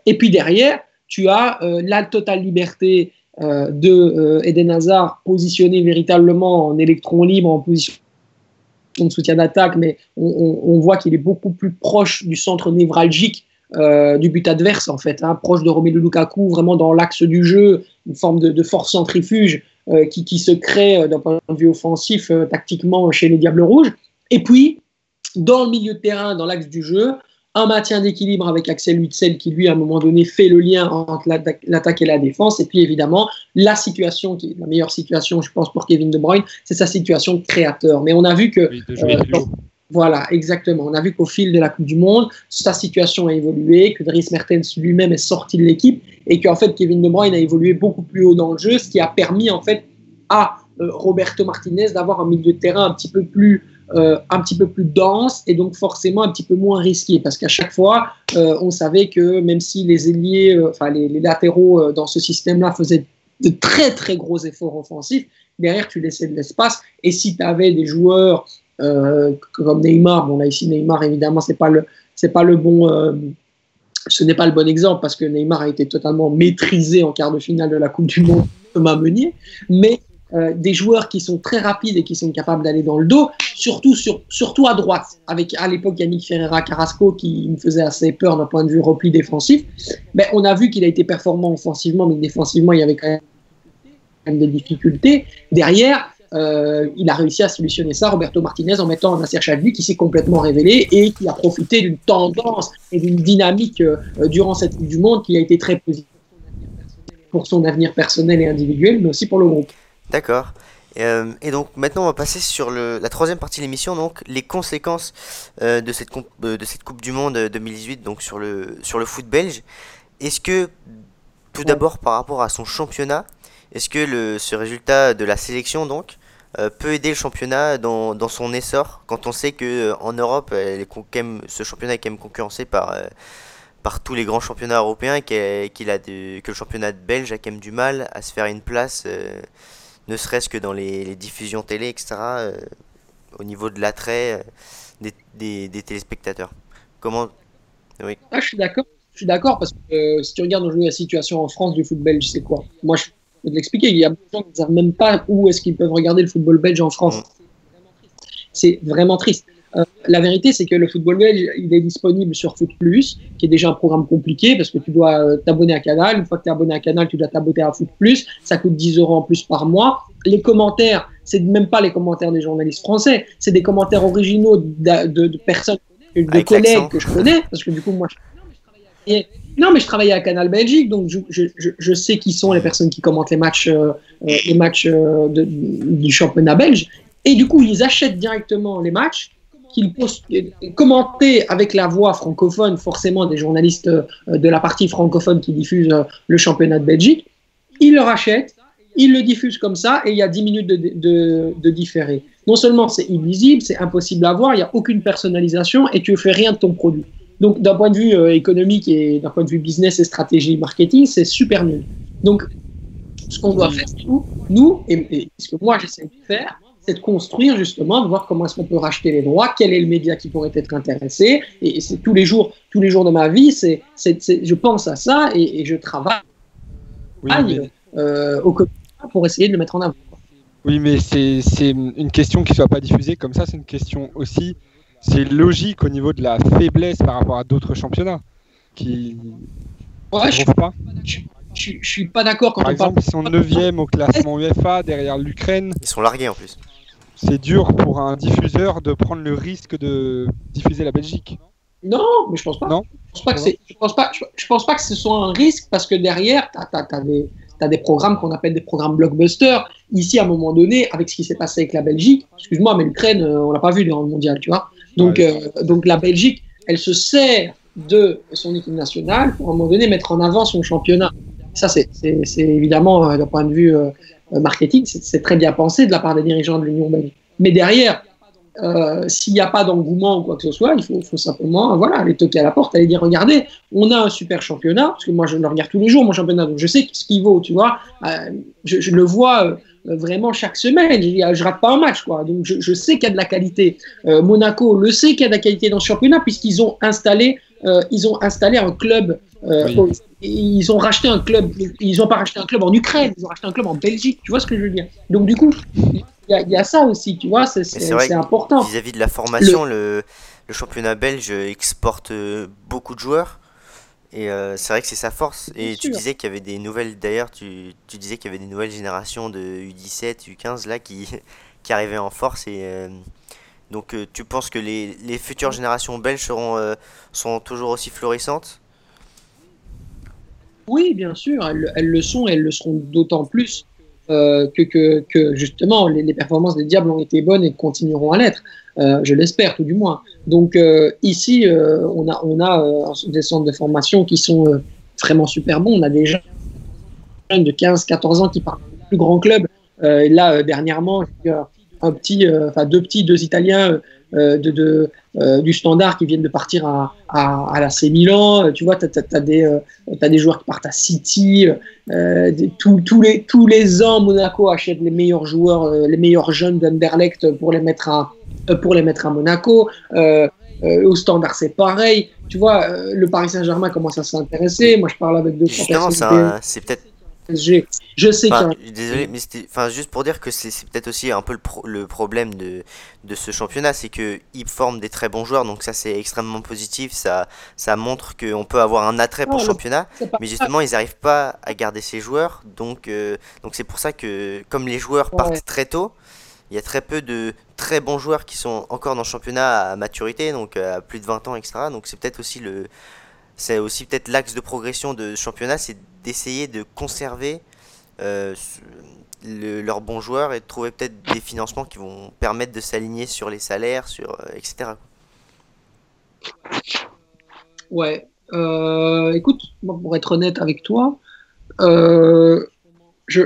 et puis derrière, tu as euh, la totale liberté euh, de euh, Eden Hazard positionné véritablement en électron libre, en position de soutien d'attaque, mais on, voit qu'il est beaucoup plus proche du centre névralgique du but adverse, en fait, hein, proche de Romelu Lukaku, vraiment dans l'axe du jeu, une forme de, force centrifuge qui, qui, se crée d'un point de vue offensif tactiquement chez les Diables Rouges. Et puis, dans le milieu de terrain, dans l'axe du jeu, un maintien d'équilibre avec Axel Witzel qui, lui, à un moment donné, fait le lien entre l'attaque et la défense. Et puis, évidemment, la situation, qui est la meilleure situation, je pense, pour Kevin De Bruyne, c'est sa situation de créateur. Mais on a vu que. Euh, voilà, exactement. On a vu qu'au fil de la Coupe du Monde, sa situation a évolué, que Dries Mertens lui-même est sorti de l'équipe et qu'en fait, Kevin De Bruyne a évolué beaucoup plus haut dans le jeu, ce qui a permis, en fait, à euh, Roberto Martinez d'avoir un milieu de terrain un petit peu plus euh, un petit peu plus dense et donc forcément un petit peu moins risqué. Parce qu'à chaque fois, euh, on savait que même si les ailiers, euh, enfin les, latéraux dans ce système-là faisaient de très très gros efforts offensifs, derrière tu laissais de l'espace. Et si tu avais des joueurs comme Neymar, bon là ici Neymar évidemment c'est pas le c'est pas le bon ce n'est pas le bon exemple parce que Neymar a été totalement maîtrisé en quart de finale de la Coupe du Monde Thomas Meunier, mais euh, des joueurs qui sont très rapides et qui sont capables d'aller dans le dos, surtout, sur, surtout à droite, avec à l'époque Yannick Ferreira Carrasco qui me faisait assez peur d'un point de vue repli défensif. Mais on a vu qu'il a été performant offensivement, mais défensivement, il y avait quand même des difficultés. Derrière, euh, il a réussi à solutionner ça, Roberto Martinez, en mettant un Nasser Chadli qui s'est complètement révélé et qui a profité d'une tendance et d'une dynamique euh, durant cette Coupe du Monde qui a été très positive pour son avenir personnel et individuel, mais aussi pour le groupe. D'accord. Euh, et donc maintenant on va passer sur le, la troisième partie de l'émission, donc les conséquences euh, de, cette de cette Coupe du Monde 2018 donc sur le, sur le foot belge. Est-ce que tout d'abord par rapport à son championnat, est-ce que le, ce résultat de la sélection donc euh, peut aider le championnat dans, dans, son essor quand on sait que en Europe ce championnat est quand même concurrencé par par tous les grands championnats européens et a que le championnat belge a quand même du mal à se faire une place ne serait-ce que dans les, diffusions télé, etc., euh, au niveau de l'attrait euh, des, téléspectateurs. Comment oui. Ah, je suis d'accord. Je suis d'accord parce que euh, si tu regardes aujourd'hui la situation en France du football belge, c'est quoi? Moi, je peux te l'expliquer. Il y a beaucoup de gens qui ne savent même pas où est-ce qu'ils peuvent regarder le football belge en France. Mm. C'est vraiment triste. Euh, la vérité, c'est que le football belge, il est disponible sur Foot Plus, qui est déjà un programme compliqué parce que tu dois euh, t'abonner à Canal. Une fois que tu es abonné à Canal, tu dois t'abonner à Foot Plus. Ça coûte 10 euros en plus par mois. Les commentaires, c'est même pas les commentaires des journalistes français, c'est des commentaires originaux de, personnes, de collègues que je connais, parce que du coup, moi, Non, mais je travaillais à Canal Belgique, donc je, je, je sais qui sont les personnes qui commentent les matchs, euh, les matchs euh, de, du championnat belge. Et du coup, ils achètent directement les matchs, qu'ils commentés avec la voix francophone, forcément des journalistes euh, de la partie francophone qui diffusent le championnat de Belgique. Ils le rachètent, ils le diffusent comme ça, et il y a 10 minutes de, de, de différé. Non seulement c'est illisible, c'est impossible à voir, il n'y a aucune personnalisation, et tu ne fais rien de ton produit. Donc, d'un point de vue euh, économique et d'un point de vue business et stratégie marketing, c'est super nul. Donc, ce qu'on doit faire, nous, nous et, ce que moi j'essaie de faire, c'est de construire justement, de voir comment est-ce qu'on peut racheter les droits, quel est le média qui pourrait être intéressé. Et, c'est tous les jours, tous les jours de ma vie, c'est, je pense à ça et, je travaille euh, au quotidien pour essayer de le mettre en avant. Oui, mais c'est, une question qui ne soit pas diffusée comme ça, c'est une question aussi c'est logique au niveau de la faiblesse par rapport à d'autres championnats qui. Ouais, je, pas je, je, suis pas d'accord quand par exemple, ils sont 9 au classement UEFA derrière l'Ukraine. Ils sont largués en plus. C'est dur pour un diffuseur de prendre le risque de diffuser la Belgique. Non, mais je pense pas. Non. Je pense pas que c'est. Je pense pas. Je, pense pas que ce soit un risque parce que derrière, tu as, des tu des programmes qu'on appelle des programmes blockbusters. Ici, à un moment donné, avec ce qui s'est passé avec la Belgique, excuse-moi, mais l'Ukraine, euh, on l'a pas vu dans le mondial, tu vois. Donc, euh, donc la Belgique, elle se sert de son équipe nationale pour à un moment donné mettre en avant son championnat. Ça, c'est évidemment, euh, d'un point de vue euh, marketing, c'est très bien pensé de la part des dirigeants de l'Union belge. Mais derrière, euh, s'il n'y a pas d'engouement ou quoi que ce soit, il faut, simplement voilà, aller toquer à la porte, aller dire regardez, on a un super championnat, parce que moi je le regarde tous les jours, mon championnat, donc je sais ce qu'il vaut, tu vois. Euh, je, le vois euh, vraiment chaque semaine, je, je rate pas un match, quoi. Donc je, je sais qu'il y a de la qualité. Monaco le sait qu'il y a de la qualité dans ce championnat, puisqu'ils ont installé. Ils ont installé un club, ils ont racheté un club, ils n'ont pas racheté un club en Ukraine, ils ont racheté un club en Belgique, tu vois ce que je veux dire? Donc du coup, il y, a ça aussi, tu vois, c'est important. Vis-à-vis de la formation, le... le, championnat belge exporte euh, beaucoup de joueurs. Et euh, c'est vrai que c'est sa force. Et tu disais qu'il y avait des nouvelles, d'ailleurs, tu, tu, disais qu'il y avait des nouvelles générations de U17, U15 là qui, qui arrivaient en force. Et euh, donc tu penses que les, futures générations belges seront, sont toujours aussi florissantes? Oui, bien sûr, elles, le sont elles le seront d'autant plus euh, que, justement les, performances des Diables ont été bonnes et continueront à l'être. Euh, je l'espère tout du moins. Donc euh, ici, euh, on a, on a euh, des centres de formation qui sont vraiment super bons. On a des jeunes de 15-14 ans qui partent du plus grand club. là, dernièrement, un petit, enfin deux petits, deux Italiens euh, de, de euh, du standard qui viennent de partir à, à, à la C Milan. Tu vois, tu as, des, euh, as des joueurs qui partent à City. tous, les, tous les ans, Monaco achète les meilleurs joueurs, les meilleurs jeunes d'Anderlecht pour les mettre à, pour les mettre à Monaco. au standard, c'est pareil. Tu vois, le Paris Saint-Germain commence à s'intéresser. Moi, je parle avec deux Justement, c'est peut-être je sais enfin, Désolé, mais enfin, juste pour dire que c'est peut-être aussi un peu le, le problème de, de, ce championnat, c'est qu'ils forment des très bons joueurs, donc ça c'est extrêmement positif, ça, ça montre qu'on peut avoir un attrait pour le championnat, mais justement ils n'arrivent pas à garder ces joueurs, donc euh, donc c'est pour ça que comme les joueurs partent très tôt, il y a très peu de très bons joueurs qui sont encore dans le championnat à maturité, donc à plus de 20 ans, etc. Donc c'est peut-être aussi le c'est aussi peut-être l'axe de progression de ce championnat, c'est d'essayer de conserver euh, leurs bons joueurs et de trouver peut-être des financements qui vont permettre de s'aligner sur les salaires, sur, euh, etc. Ouais. Euh, écoute, pour être honnête avec toi, je,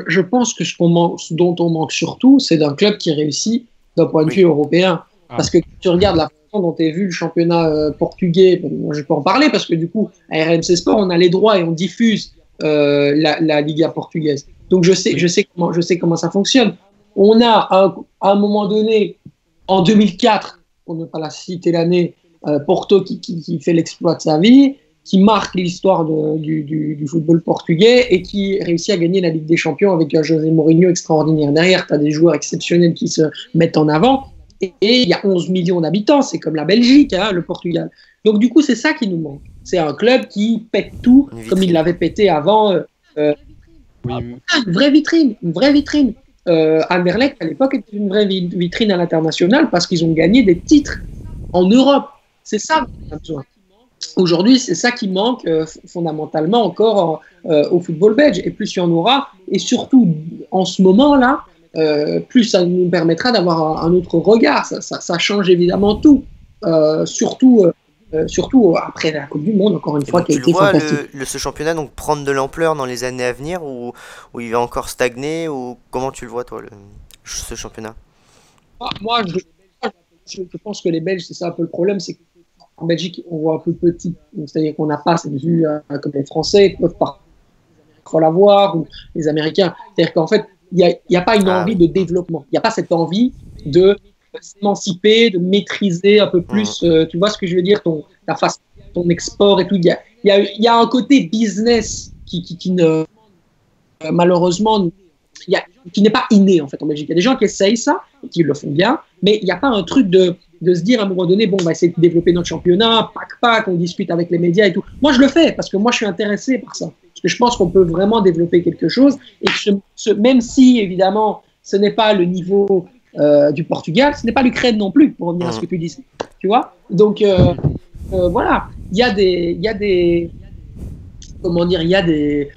je, pense que ce, ce, dont on manque surtout, c'est d'un club qui réussit d'un point de vue européen. Ah. Parce que tu regardes la dont est vu le championnat portugais, je peux en parler parce que du coup, à RMC Sport, on a les droits et on diffuse euh, la, la, Liga portugaise. Donc je sais, je sais comment, je sais comment ça fonctionne. On a à un moment donné, en 2004, pour ne pas la citer l'année, euh, Porto qui, qui, qui fait l'exploit de sa vie, qui marque l'histoire du, du, du, football portugais et qui réussit à gagner la Ligue des Champions avec un José Mourinho extraordinaire. Derrière, tu as des joueurs exceptionnels qui se mettent en avant. Et il y a 11 millions d'habitants, c'est comme la Belgique, hein, le Portugal. Donc du coup, c'est ça qui nous manque. C'est un club qui pète tout, comme il l'avait pété avant. Euh, euh Une vraie vitrine, une vraie vitrine. Euh, Anderlecht, à l'époque, était une vraie vitrine à l'international parce qu'ils ont gagné des titres en Europe. C'est ça qu'on a besoin. Aujourd'hui, c'est ça qui manque euh, fondamentalement encore euh, au football belge. Et plus il y en aura, et surtout en ce moment-là, euh, plus ça nous permettra d'avoir un, autre regard. Ça, ça, change évidemment tout. surtout, surtout après la Coupe du Monde, encore une fois, qui a été vois Le, ce championnat donc prendre de l'ampleur dans les années à venir ou, ou, il va encore stagner ou comment tu le vois toi, le, ce championnat? Moi, je, je, pense que les Belges, c'est ça un peu le problème, c'est en Belgique, on voit un peu petit, c'est-à-dire qu'on n'a pas cette vue euh, comme les Français peuvent pas l'avoir, ou les Américains. C'est-à-dire qu'en fait, n'y a, a, pas une ah envie de développement. Il n'y a pas cette envie de s'émanciper, de maîtriser un peu plus, euh, tu vois ce que je veux dire, ton, ta face, ton export et tout. Il y a, y, a, y a, un côté business qui, qui, qui ne, euh, malheureusement, y a, qui n'est pas inné en fait en Belgique. Il y a des gens qui essayent ça, et qui le font bien, mais il n'y a pas un truc de de se dire à un moment donné, bon, on va essayer de développer notre championnat, pac, pac, on discute avec les médias et tout. Moi, je le fais parce que moi, je suis intéressé par ça. Parce que je pense qu'on peut vraiment développer quelque chose. Et que même si, évidemment, ce n'est pas le niveau euh, du Portugal, ce n'est pas l'Ukraine non plus, pour revenir à ce que tu dis. Tu vois? Donc, euh, euh, voilà, il y a des. Il y a des comment dire Il y a des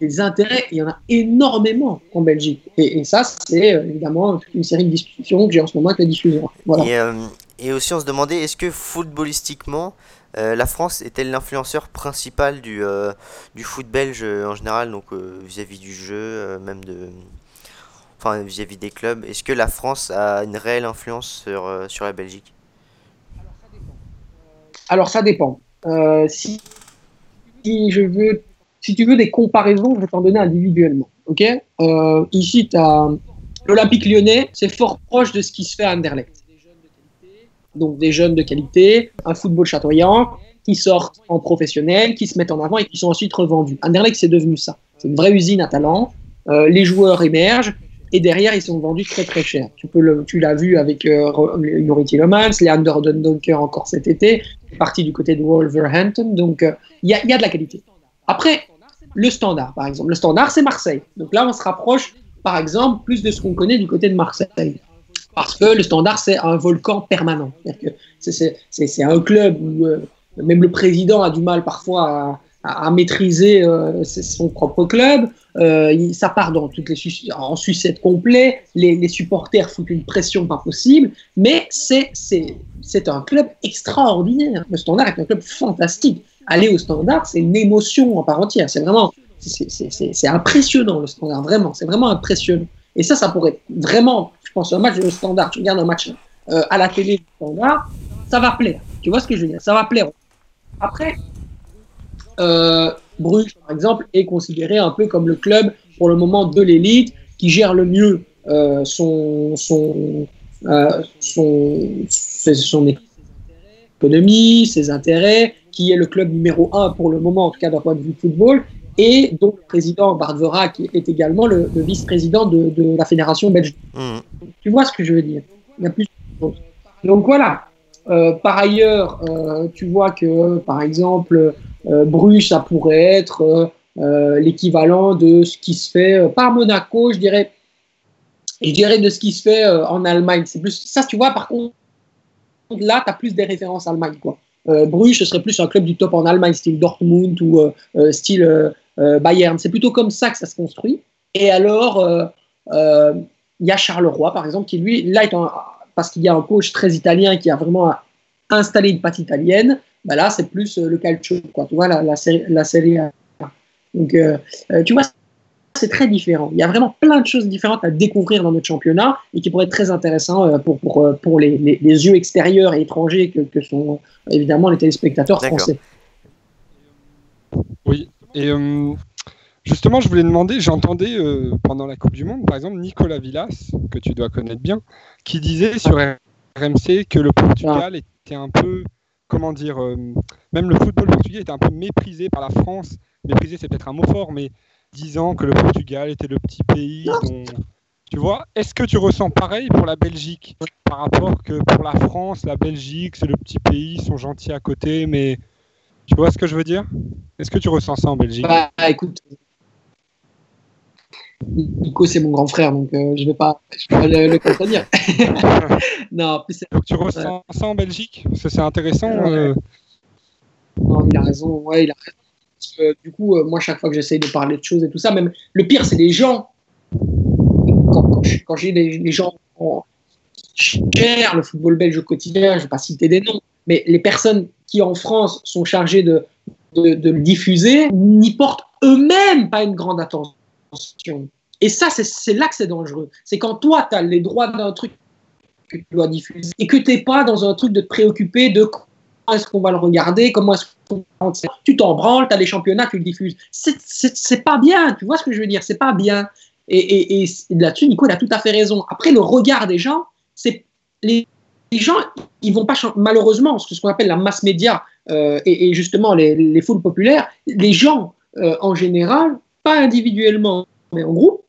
des intérêts, il y en a énormément en Belgique. Et, ça, c'est évidemment une série de discussions que j'ai en ce moment avec la diffusion. Euh, et, aussi, on se demandait, est-ce que footballistiquement, la France est-elle l'influenceur principal du, du foot belge en général, donc vis-à-vis du jeu, même de, enfin vis-à-vis des clubs? Est-ce que la France a une réelle influence sur, sur la Belgique? Alors ça dépend. si, si je veux si tu veux des comparaisons, je vais t'en donner individuellement. Ok? Euh, Ici, l'Olympique lyonnais, c'est fort proche de ce qui se fait à Anderlecht. Donc des jeunes de qualité, un football chatoyant, qui sortent en professionnel, qui se mettent en avant et qui sont ensuite revendus. Anderlecht, c'est devenu ça. C'est une vraie usine à talent. Euh, les joueurs émergent et derrière, ils sont vendus très très cher. Tu, l'as vu avec euh, Yuri Tillemans, Leander Dunker encore cet été, parti du côté de Wolverhampton. Donc, euh, il y, y a de la qualité. Après, le standard, par exemple. Le standard, c'est Marseille. Donc là, on se rapproche, par exemple, plus de ce qu'on connaît du côté de Marseille. Parce que le standard, c'est un volcan permanent. C'est un club où euh, même le président a du mal parfois à, maîtriser euh, son propre club. Euh, ça part dans toutes les en sucette complet. Les, supporters foutent une pression pas possible. Mais c'est un club extraordinaire. Le standard est un club fantastique aller au standard, c'est une émotion en part entière. C'est vraiment, c'est impressionnant le standard, vraiment. C'est vraiment impressionnant. Et ça, ça pourrait vraiment, pense, un match de standard, tu regardes un match euh, à la télé du standard, ça va plaire. Tu vois ce que je veux dire? Ça va plaire. Après, euh, Bruges, par exemple, est considéré un peu comme le club, pour le moment, de l'élite, qui gère le mieux euh, son, son économie, ses intérêts, qui est le club numéro un pour le moment, en tout cas d'un point de vue football, et donc le président Bardvera, qui est également le, vice-président de, la fédération belge. Mmh. Tu vois ce que je veux dire? Il y a plus de choses. Donc voilà. Euh, par ailleurs, euh, tu vois que, par exemple, euh, Bruges, ça pourrait être l'équivalent de ce qui se fait par Monaco, je dirais, je dirais de ce qui se fait en Allemagne. C'est plus ça, tu vois. Par contre, là, tu as plus des références Allemagne, quoi. Euh, Bruges, ce serait plus un club du top en Allemagne, style Dortmund ou euh, euh, style Bayern. C'est plutôt comme ça que ça se construit. Et alors, il y a Charleroi, par exemple, qui lui, là, est parce qu'il y a un coach très italien qui a vraiment installé une patte italienne, bah là, c'est plus le calcio, quoi. Tu vois, la, la, série, la série Donc, tu vois, c'est très différent. Il y a vraiment plein de choses différentes à découvrir dans notre championnat et qui pourraient être très intéressants euh, pour, pour, euh, pour les, les, yeux extérieurs et étrangers que, que, sont évidemment les téléspectateurs français. Oui, et euh, justement, je voulais demander, j'entendais pendant la Coupe du Monde, par exemple, Nicolas Villas, que tu dois connaître bien, qui disait sur RMC que le Portugal était un peu, comment dire, même le football portugais était un peu méprisé par la France. Méprisé, c'est peut-être un mot fort, mais disant que le Portugal était le petit pays Tu vois, est-ce que tu ressens pareil pour la Belgique par rapport que pour la France, la Belgique, c'est le petit pays, ils sont gentils à côté, mais tu vois ce que je veux dire? Est-ce que tu ressens ça en Belgique? Bah écoute, Nico c'est mon grand frère, donc euh, je ne vais pas, le, contredire. non, donc tu ressens ça en Belgique? C'est intéressant. Euh, Non, il a raison. Ouais, il a raison. Parce que, du coup, euh, moi, chaque fois que j'essaye de parler de choses et tout ça, même le pire, c'est les gens. Quand, quand j'ai les, les, gens qui gèrent le football belge au quotidien, je ne vais pas citer des noms, mais les personnes qui en France sont chargées de, le diffuser n'y portent eux-mêmes pas une grande attention. Et ça, c'est là que c'est dangereux. C'est quand toi, tu as les droits d'un truc que tu dois diffuser et que tu n'es pas dans un truc de te préoccuper de comment est-ce qu'on va le regarder, comment est-ce qu'on Tu t'en branles, tu as les championnats, tu le diffuses. C'est pas bien, tu vois ce que je veux dire? C'est pas bien. Et là-dessus, Nico, il a tout à fait raison. Après, le regard des gens, c'est les, les, gens, ils vont pas malheureusement, ce qu'on appelle la masse média euh, et, justement les, les, foules populaires, les gens euh, en général, pas individuellement, mais en groupe,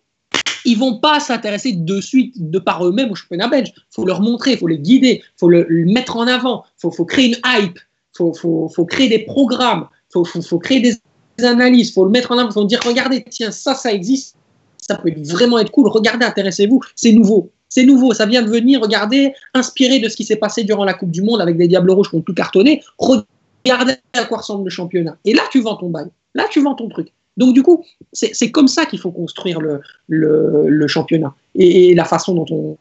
ils vont pas s'intéresser de suite, de par eux-mêmes au championnat belge. Faut leur montrer, il faut les guider, il faut le, le, mettre en avant, faut, faut, créer une hype, faut, faut, faut, créer des programmes, il faut, faut, créer des analyses, il faut le mettre en avant, faut dire regardez, tiens, ça, ça existe, ça peut vraiment être cool, regardez, intéressez-vous, c'est nouveau. C'est nouveau, ça vient de venir, regardez, inspiré de ce qui s'est passé durant la Coupe du Monde avec des Diables Rouges qui ont tout cartonné, regardez à quoi ressemble le championnat. Et là, tu vends ton bail, là, tu vends ton truc. Donc du coup, c'est comme ça qu'il faut construire le, championnat et, la façon dont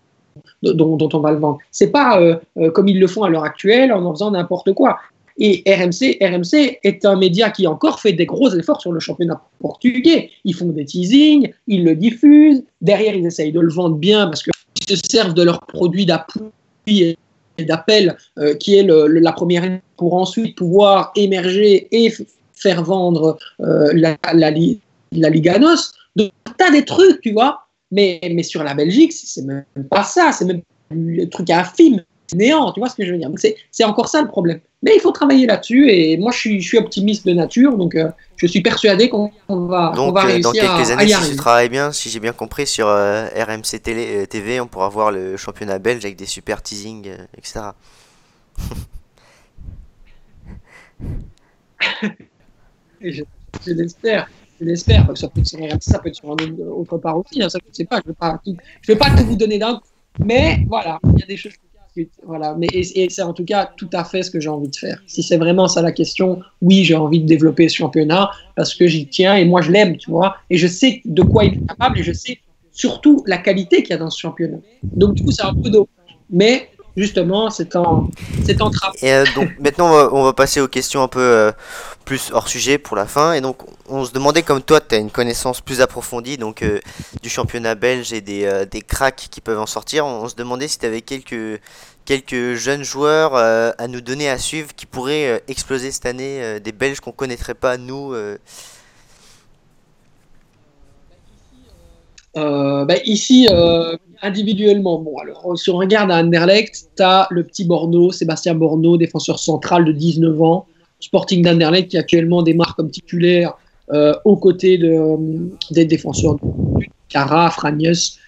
on, va le vendre. C'est pas euh, euh, comme ils le font à l'heure actuelle en en faisant n'importe quoi. Et RMC, RMC est un média qui encore fait des gros efforts sur le championnat portugais. Ils font des teasings, ils le diffusent. Derrière, ils essayent de le vendre bien parce qu'ils se servent de leur produit d'appui et d'appel, euh, qui est la première pour ensuite pouvoir émerger et faire vendre euh, la, la, la Liga NOS. Donc, tu as des trucs, tu vois. Mais, mais sur la Belgique, c'est même pas ça. C'est même le truc film néant. Tu vois ce que je veux dire C'est encore ça le problème. Mais il faut travailler là-dessus. Et moi, je suis, je suis, optimiste de nature. Donc, euh, je suis persuadé qu'on va, donc, on va réussir dans quelques à, années, à si tu travailles bien, si j'ai bien compris, sur euh, RMC télé, TV, on pourra voir le championnat belge avec des super teasings, euh, etc. je, je l'espère. Je l'espère. Ça peut être sur RMC, ça peut être sur un autre part aussi. Hein, ça, je ne sais pas. Je ne vais, pas tout, vous donner d'un coup. Mais voilà, il y a des choses voilà, mais et, c'est en tout cas tout à fait ce que j'ai envie de faire. Si c'est vraiment ça la question, oui, j'ai envie de développer ce championnat parce que j'y tiens et moi je l'aime, tu vois, et je sais de quoi il est capable et je sais surtout la qualité qu'il y a dans ce championnat. Donc du coup, c'est un peu dommage. Mais justement, c'est en, c'est en travail. Et euh, donc maintenant, on va, on va, passer aux questions un peu euh, plus hors sujet pour la fin. Et donc, on se demandait, comme toi, tu as une connaissance plus approfondie donc euh, du championnat belge et des, euh, des cracks qui peuvent en sortir. On, se demandait si tu avais quelques, quelques jeunes joueurs euh, à nous donner à suivre qui pourraient exploser cette année, des Belges qu'on connaîtrait pas, nous. bah, ici, individuellement, bon, alors, si on regarde à Anderlecht, tu as le petit Borno, Sébastien Borno, défenseur central de 19 ans, Sporting d'Anderlecht qui actuellement démarre comme titulaire euh, aux côtés euh, des défenseurs de Cara, Franius,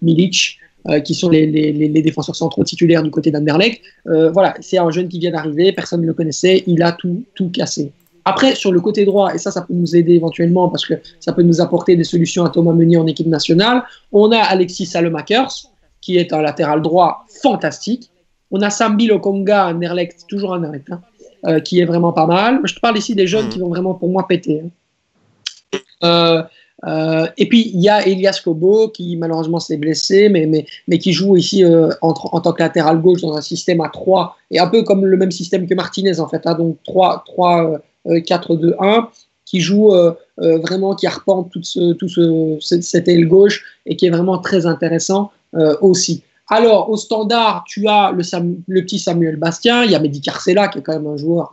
Milic, euh, qui sont les, les, défenseurs centraux titulaires du côté d'Anderlecht. Euh, voilà, c'est un jeune qui vient d'arriver, personne ne le connaissait, il a tout, tout cassé. Après, sur le côté droit, et ça, ça peut nous aider éventuellement parce que ça peut nous apporter des solutions à Thomas Meunier en équipe nationale, on a Alexis Salemakers, qui est un latéral droit fantastique. On a Sambi Lokonga, Anderlecht, toujours Anderlecht, hein, euh, qui est vraiment pas mal. Je te parle ici des jeunes mmh. qui vont vraiment, pour moi, péter. Hein. Euh, euh, et puis, il y a Elias Kobo, qui malheureusement s'est blessé, mais, mais, mais qui joue ici en, en, tant que latéral gauche dans un système à 3, et un peu comme le même système que Martinez, en fait, hein, donc 3, 3 4-2-1 qui joue euh, euh, vraiment, qui arpente tout, ce, tout ce, cette aile gauche et qui est vraiment très intéressant euh, aussi. Alors, au standard, tu as le, petit Samuel Bastien, il y a Mehdi Carcella qui est quand même un joueur,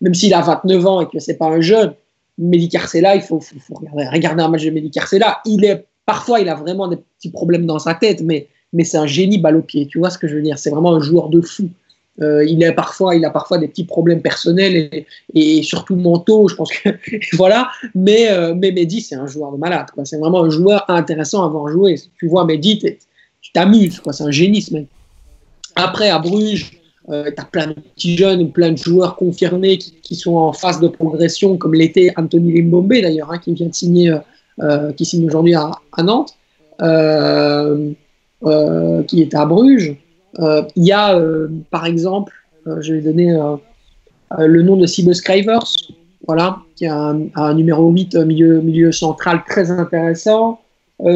même s'il a 29 ans et que c'est pas un jeune, Mehdi Carcella, il faut, regarder, un match de Mehdi Carcella. Il est, parfois, il a vraiment des petits problèmes dans sa tête, mais, c'est un génie balle au pied. Tu vois ce que je veux dire? C'est vraiment un joueur de fou. Euh, il, parfois, il a parfois des petits problèmes personnels et, surtout mentaux, je pense que voilà. Mais, euh, c'est un joueur de malade. C'est vraiment un joueur intéressant à voir jouer. Si tu vois Mehdi, tu t'amuses. C'est un génie ce. Après, à Bruges, euh, tu as plein de petits jeunes, plein de joueurs confirmés qui, sont en phase de progression, comme l'était Anthony Limbombe d'ailleurs, hein, qui vient de signer, euh, qui signe aujourd'hui à, Nantes, euh, qui est à Bruges. Il euh, y a, euh, par exemple, euh, je vais donner le nom de Sibus Scrivers, voilà, qui a un, numéro 8 milieu, milieu central très intéressant.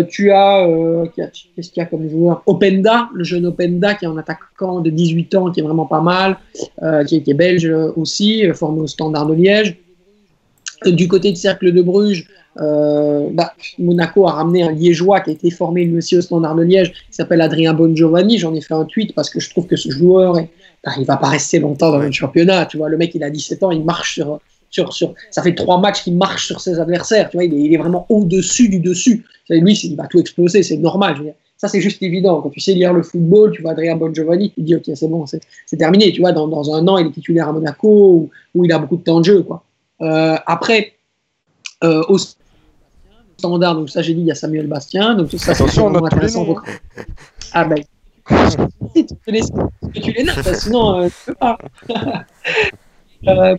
Tu as, qu'est-ce qu'il y a comme joueur? Openda, le jeune Openda qui est un attaquant de 18 ans qui est vraiment pas mal, qui, est, belge aussi, formé au Standard de Liège. Du côté du Cercle de Bruges, euh, bah, Monaco a ramené un Liégeois qui a été formé lui aussi au Standard de Liège, qui s'appelle Adrien Bongiovanni. J'en ai fait un tweet parce que je trouve que ce joueur, est, bah, il va pas rester longtemps dans le championnat. Tu vois, le mec, il a 17 ans, il marche sur, sur, sur ça fait trois matchs qu'il marche sur ses adversaires. Tu vois, il est, vraiment au-dessus du dessus. Lui, il va tout exploser, c'est normal. ça, c'est juste évident. Quand tu sais lire le football, tu vois Adrien Bongiovanni, tu dis, ok, c'est bon, c'est terminé. Tu vois, dans, dans, un an, il est titulaire à Monaco où, où, il a beaucoup de temps de jeu. Quoi. Euh, après, euh, au standard, donc ça j'ai dit, il y a Samuel Bastien, donc ça c'est vraiment intéressant. Hein. Ah ben, tu les, tu les notes, sinon euh, tu peux pas. euh,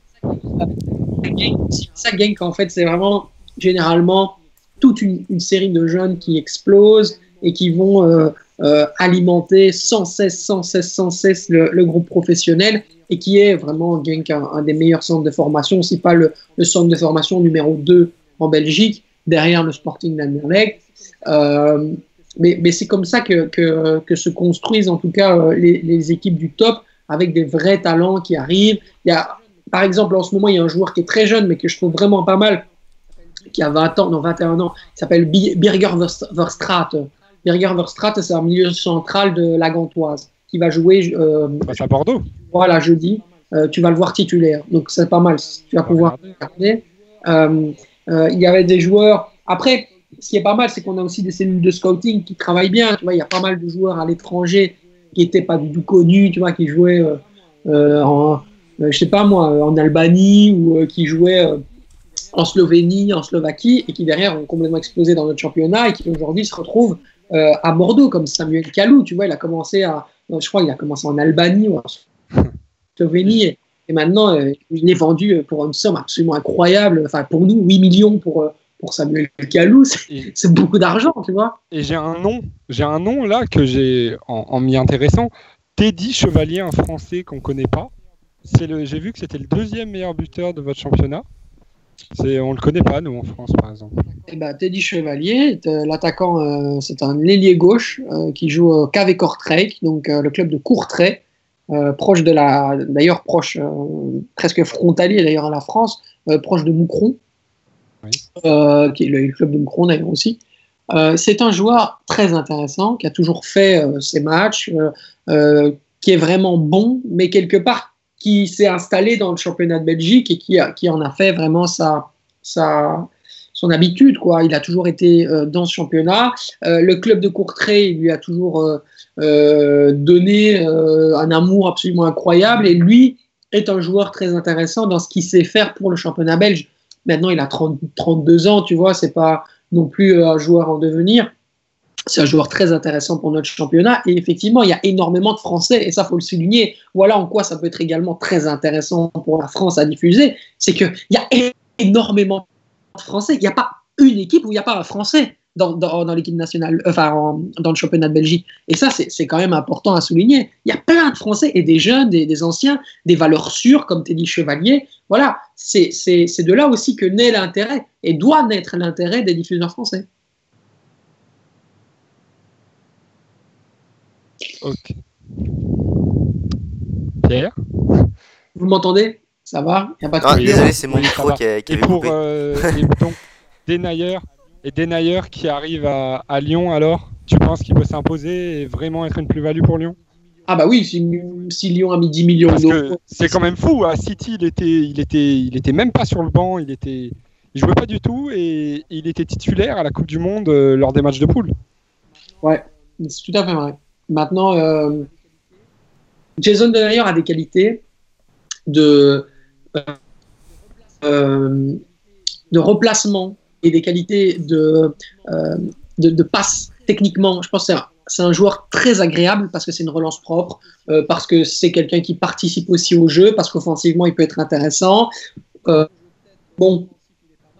ça gagne qu'en fait c'est vraiment généralement toute une, série de jeunes qui explosent et qui vont euh, euh, alimenter sans cesse, sans cesse, sans cesse le, groupe professionnel et qui est vraiment un, des meilleurs centres de formation, si pas le, centre de formation numéro 2 en Belgique, derrière le Sporting d'Anderlecht. Euh, mais, c'est comme ça que, se construisent en tout cas les, les, équipes du top avec des vrais talents qui arrivent. Il y a, par exemple, en ce moment, il y a un joueur qui est très jeune, mais que je trouve vraiment pas mal, qui a 20 ans, non 21 ans, qui s'appelle Birger Verstraat. Birger Verstraat, c'est un milieu central de la Gantoise qui va jouer. Euh, à Bordeaux. Voilà, jeudi. Euh, tu vas le voir titulaire. Donc c'est pas mal. Tu vas pouvoir regarder. Euh, il y avait des joueurs. Après, ce qui est pas mal, c'est qu'on a aussi des cellules de scouting qui travaillent bien. Tu vois, il y a pas mal de joueurs à l'étranger qui n'étaient pas du tout connus, tu vois, qui jouaient en, je sais pas moi, en Albanie ou qui jouaient en Slovénie, en Slovaquie, et qui derrière ont complètement explosé dans notre championnat et qui aujourd'hui se retrouvent euh, à Bordeaux, comme Samuel Kalou. Tu vois, il a commencé à, je crois, il a commencé en Albanie ou en Slovénie, et, maintenant euh, il est vendu pour une somme absolument incroyable. Enfin, pour nous, 8 millions pour euh, pour Samuel Kalou, c'est beaucoup d'argent, tu vois. Et j'ai un nom, j'ai un nom là que j'ai en, en m'y intéressant. Teddy Chevalier, un Français qu'on connaît pas. J'ai vu que c'était le deuxième meilleur buteur de votre championnat. On le connaît pas, nous, en France, par exemple. Eh ben, Teddy Chevalier, euh, l'attaquant, euh, c'est un ailier gauche euh, qui joue au KV Kortrijk, donc le club de Courtrai, proche de la, d'ailleurs proche, presque frontalier d'ailleurs à la France, proche de Moucron, qui est le, club de Moucron d'ailleurs aussi. c'est un joueur très intéressant qui a toujours fait ses matchs, qui est vraiment bon, mais quelque part qui s'est installé dans le championnat de Belgique et qui, qui en a fait vraiment sa, sa, son habitude. Quoi. Il a toujours été euh, dans ce championnat. Euh, le club de Courtrai lui a toujours euh, donné un amour absolument incroyable et lui est un joueur très intéressant dans ce qu'il sait faire pour le championnat belge. Maintenant, il a 30, 32 ans, tu vois, c'est pas non plus un joueur en devenir c'est un joueur très intéressant pour notre championnat. Et effectivement, il y a énormément de Français, et ça, faut le souligner. Voilà en quoi ça peut être également très intéressant pour la France à diffuser. C'est qu'il y a énormément de Français. Il n'y a pas une équipe où il n'y a pas un Français dans, dans, l'équipe nationale, enfin, dans le championnat de Belgique. Et ça, c'est quand même important à souligner. Il y a plein de Français et des jeunes, des, des anciens, des valeurs sûres, comme Teddy Chevalier. Voilà, c'est de là aussi que naît l'intérêt et doit naître l'intérêt des diffuseurs français. Ok. Pierre Vous m'entendez? Ça va? Y a pas de ah, Désolé, c'est mon micro qui, a, qui et pour, euh, et donc, Denayer, et Denayer qui arrive à, à Lyon, alors Tu penses qu'il peut s'imposer et vraiment être une plus-value pour Lyon? Ah bah oui, si, si, Lyon a mis 10 millions d'euros. C'est quand même fou. À City, il était, il était, il était même pas sur le banc. Il était, il jouait pas du tout et il était titulaire à la Coupe du Monde euh, lors des matchs de poule. Ouais, c'est tout à fait vrai. Maintenant, euh, Jason Denayer a des qualités de, euh, de replacement et des qualités de, euh, de, de, passe techniquement. Je pense que c'est un, un, joueur très agréable parce que c'est une relance propre, parce que c'est quelqu'un qui participe aussi au jeu, parce qu'offensivement, il peut être intéressant. Bon,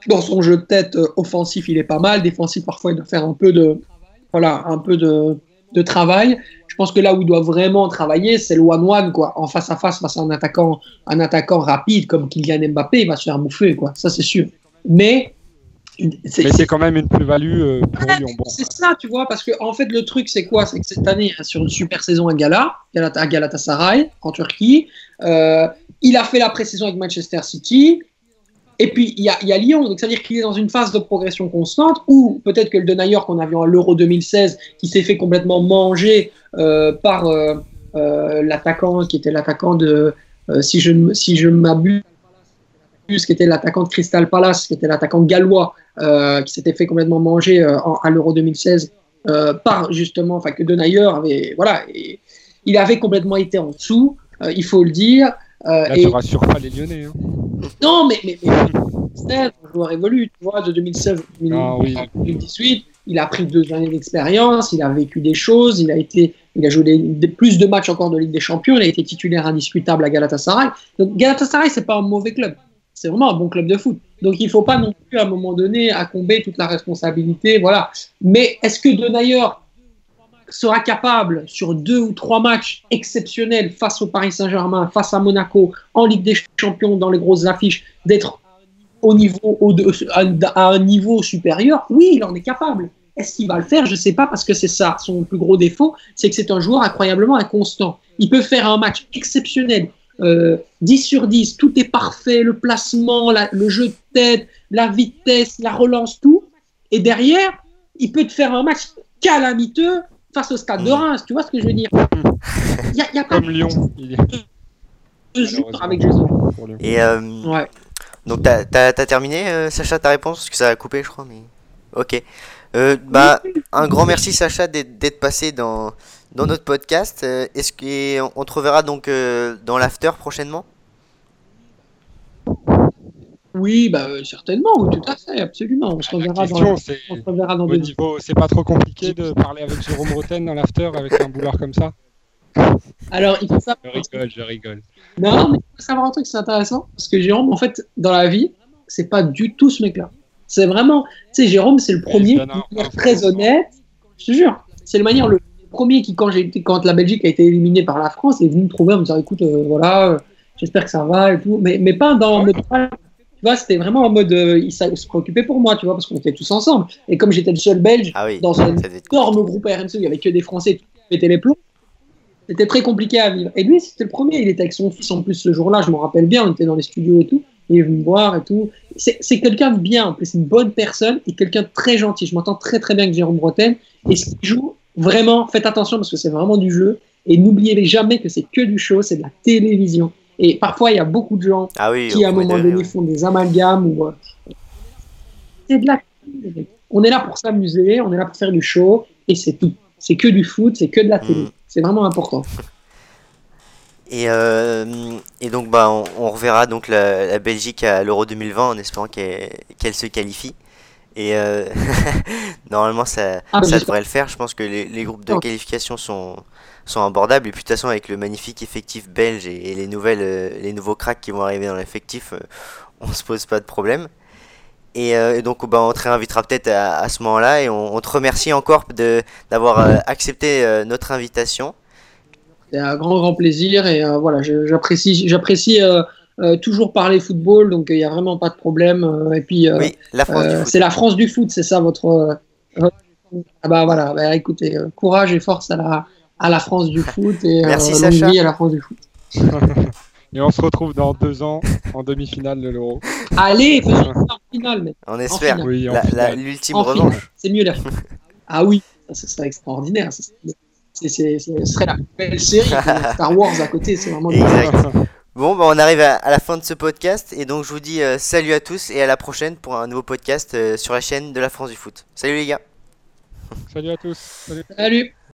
dans son jeu de tête offensif, il est pas mal. Défensif, parfois, il doit faire un peu de, voilà, un peu de, de travail. Je pense que là où il doit vraiment travailler, c'est le one-one, quoi. En face à face, face à un attaquant, un attaquant rapide comme Kylian Mbappé, il va se faire bouffer, quoi. Ça, c'est sûr. Mais. Mais c'est quand même une plus-value euh, pour Lyon. Bon. C'est ça, tu vois, parce que en fait, le truc, c'est quoi? C'est que cette année, sur une super saison à Gala, à Galatasaray, en Turquie, euh, il a fait la pré-saison avec Manchester City. Et puis, il y a, Lyon, donc ça veut dire qu'il est dans une phase de progression constante, ou peut-être que le Denayer qu'on a vu à l'Euro 2016, qui s'est fait complètement manger euh, par euh, euh, l'attaquant, qui était l'attaquant de, si je, si je m'abuse, qui était l'attaquant de Crystal Palace, qui était l'attaquant gallois, qui s'était fait complètement manger en, à l'Euro 2016 par justement, enfin que Denayer avait, voilà, il avait complètement été en dessous, il faut le dire. Euh, Là, et... tu rassures pas les Lyonnais. Hein. Non, mais, mais, mais c'est un joueur évolue, tu vois, de 2016 à 2018. Il a pris deux années d'expérience, il a vécu des choses, il a, été, il a joué des, des, plus de matchs encore de Ligue des Champions, il a été titulaire indiscutable à Galatasaray. Donc Galatasaray, c'est pas un mauvais club, c'est vraiment un bon club de foot. Donc il faut pas non plus à un moment donné accomber toute la responsabilité, voilà. Mais est-ce que Denayer sera capable sur deux ou trois matchs exceptionnels face au Paris Saint-Germain, face à Monaco, en Ligue des Champions, dans les grosses affiches, d'être au niveau, au, à un niveau supérieur, oui, il en est capable. Est-ce qu'il va le faire? Je ne sais pas parce que c'est ça son plus gros défaut, c'est que c'est un joueur incroyablement inconstant. Il peut faire un match exceptionnel, euh, 10 sur 10, tout est parfait, le placement, la, le jeu de tête, la vitesse, la relance, tout. Et derrière, il peut te faire un match calamiteux face au stade de Reims, tu vois ce que je veux dire y a, y a Comme Lyon. Deux jours avec Jason. Et euh, ouais. Donc t'as as, terminé, euh, Sacha, ta réponse? Parce que ça a coupé, je crois. Mais... Ok. Euh, bah, un grand merci, Sacha, d'être passé dans, dans notre podcast. Euh, est-ce qu'on te reverra donc dans l'after prochainement? Oui, bah, euh, certainement, tout à fait, absolument. On se reverra dans, on se reverra dans des... C'est pas trop compliqué de parler avec Jérôme Roten dans l'after avec un boulard comme ça Alors, il faut savoir. Je rigole, je rigole. Non, mais il faut savoir un truc, c'est intéressant, parce que Jérôme, en fait, dans la vie, c'est pas du tout ce mec-là. C'est vraiment, tu sais, Jérôme, c'est le premier qui très honnête. Je te jure, c'est le manière le premier qui, quand, quand la Belgique a été éliminée par la France, est venu me trouver en me disant, écoute, euh, voilà, euh, j'espère que ça va et tout, mais, mais pas dans c'était vraiment en mode, euh, il se préoccupait pour moi, tu vois, parce qu'on était tous ensemble. Et comme j'étais le seul Belge ah oui, dans un énorme groupe RMC il n'y avait que des Français qui mettaient les plombs, c'était très compliqué à vivre. Et lui, c'était le premier. Il était avec son fils en plus ce jour-là, je me rappelle bien, on était dans les studios et tout. Il est venu me voir et tout. C'est quelqu'un de bien, en plus, c'est une bonne personne et quelqu'un de très gentil. Je m'entends très très bien avec Jérôme Bretagne. Et ce qu'il joue, vraiment, faites attention parce que c'est vraiment du jeu. Et n'oubliez jamais que c'est que du show, c'est de la télévision. Et parfois, il y a beaucoup de gens ah oui, qui, à un moment donné, font des amalgames. Ou, euh, c'est de la... On est là pour s'amuser, on est là pour faire du show, et c'est tout. C'est que du foot, c'est que de la télé. Mm. C'est vraiment important. Et, euh, et donc, bah, on, on, reverra donc la, la Belgique à l'Euro 2020 en espérant qu'elle qu se qualifie. Et euh, normalement, ça, ah, ça devrait le faire. Je pense que les, les groupes de oh. qualification sont, sont abordables. Et puis de toute façon, avec le magnifique effectif belge et, et les, nouvelles, euh, les nouveaux cracks qui vont arriver dans l'effectif, euh, on se pose pas de problème. Et, euh, et donc, bah, on te réinvitera peut-être à, à, ce moment-là. Et on, on, te remercie encore d'avoir euh, accepté notre invitation. C'est un grand, grand plaisir. Et voilà, j'apprécie j'apprécie toujours parler football. Donc, il n'y a vraiment pas de problème. et puis, oui, c'est la France du foot, c'est ça votre. ah bah voilà, bah, écoutez, courage et force à la, à la France du foot et Merci, euh, Sacha. à la France du foot. et on se retrouve dans deux ans en demi-finale de l'Euro. Allez, faisons en finale. Mais... On espère. Oui, L'ultime revanche. C'est mieux là. ah oui, ce serait extraordinaire. Ce serait la belle série. Star Wars à côté, c'est vraiment. Exact. Bon, bah on arrive à, à, la fin de ce podcast et donc je vous dis euh, salut à tous et à la prochaine pour un nouveau podcast euh, sur la chaîne de la France du foot. Salut les gars. Salut à tous. Salut. salut.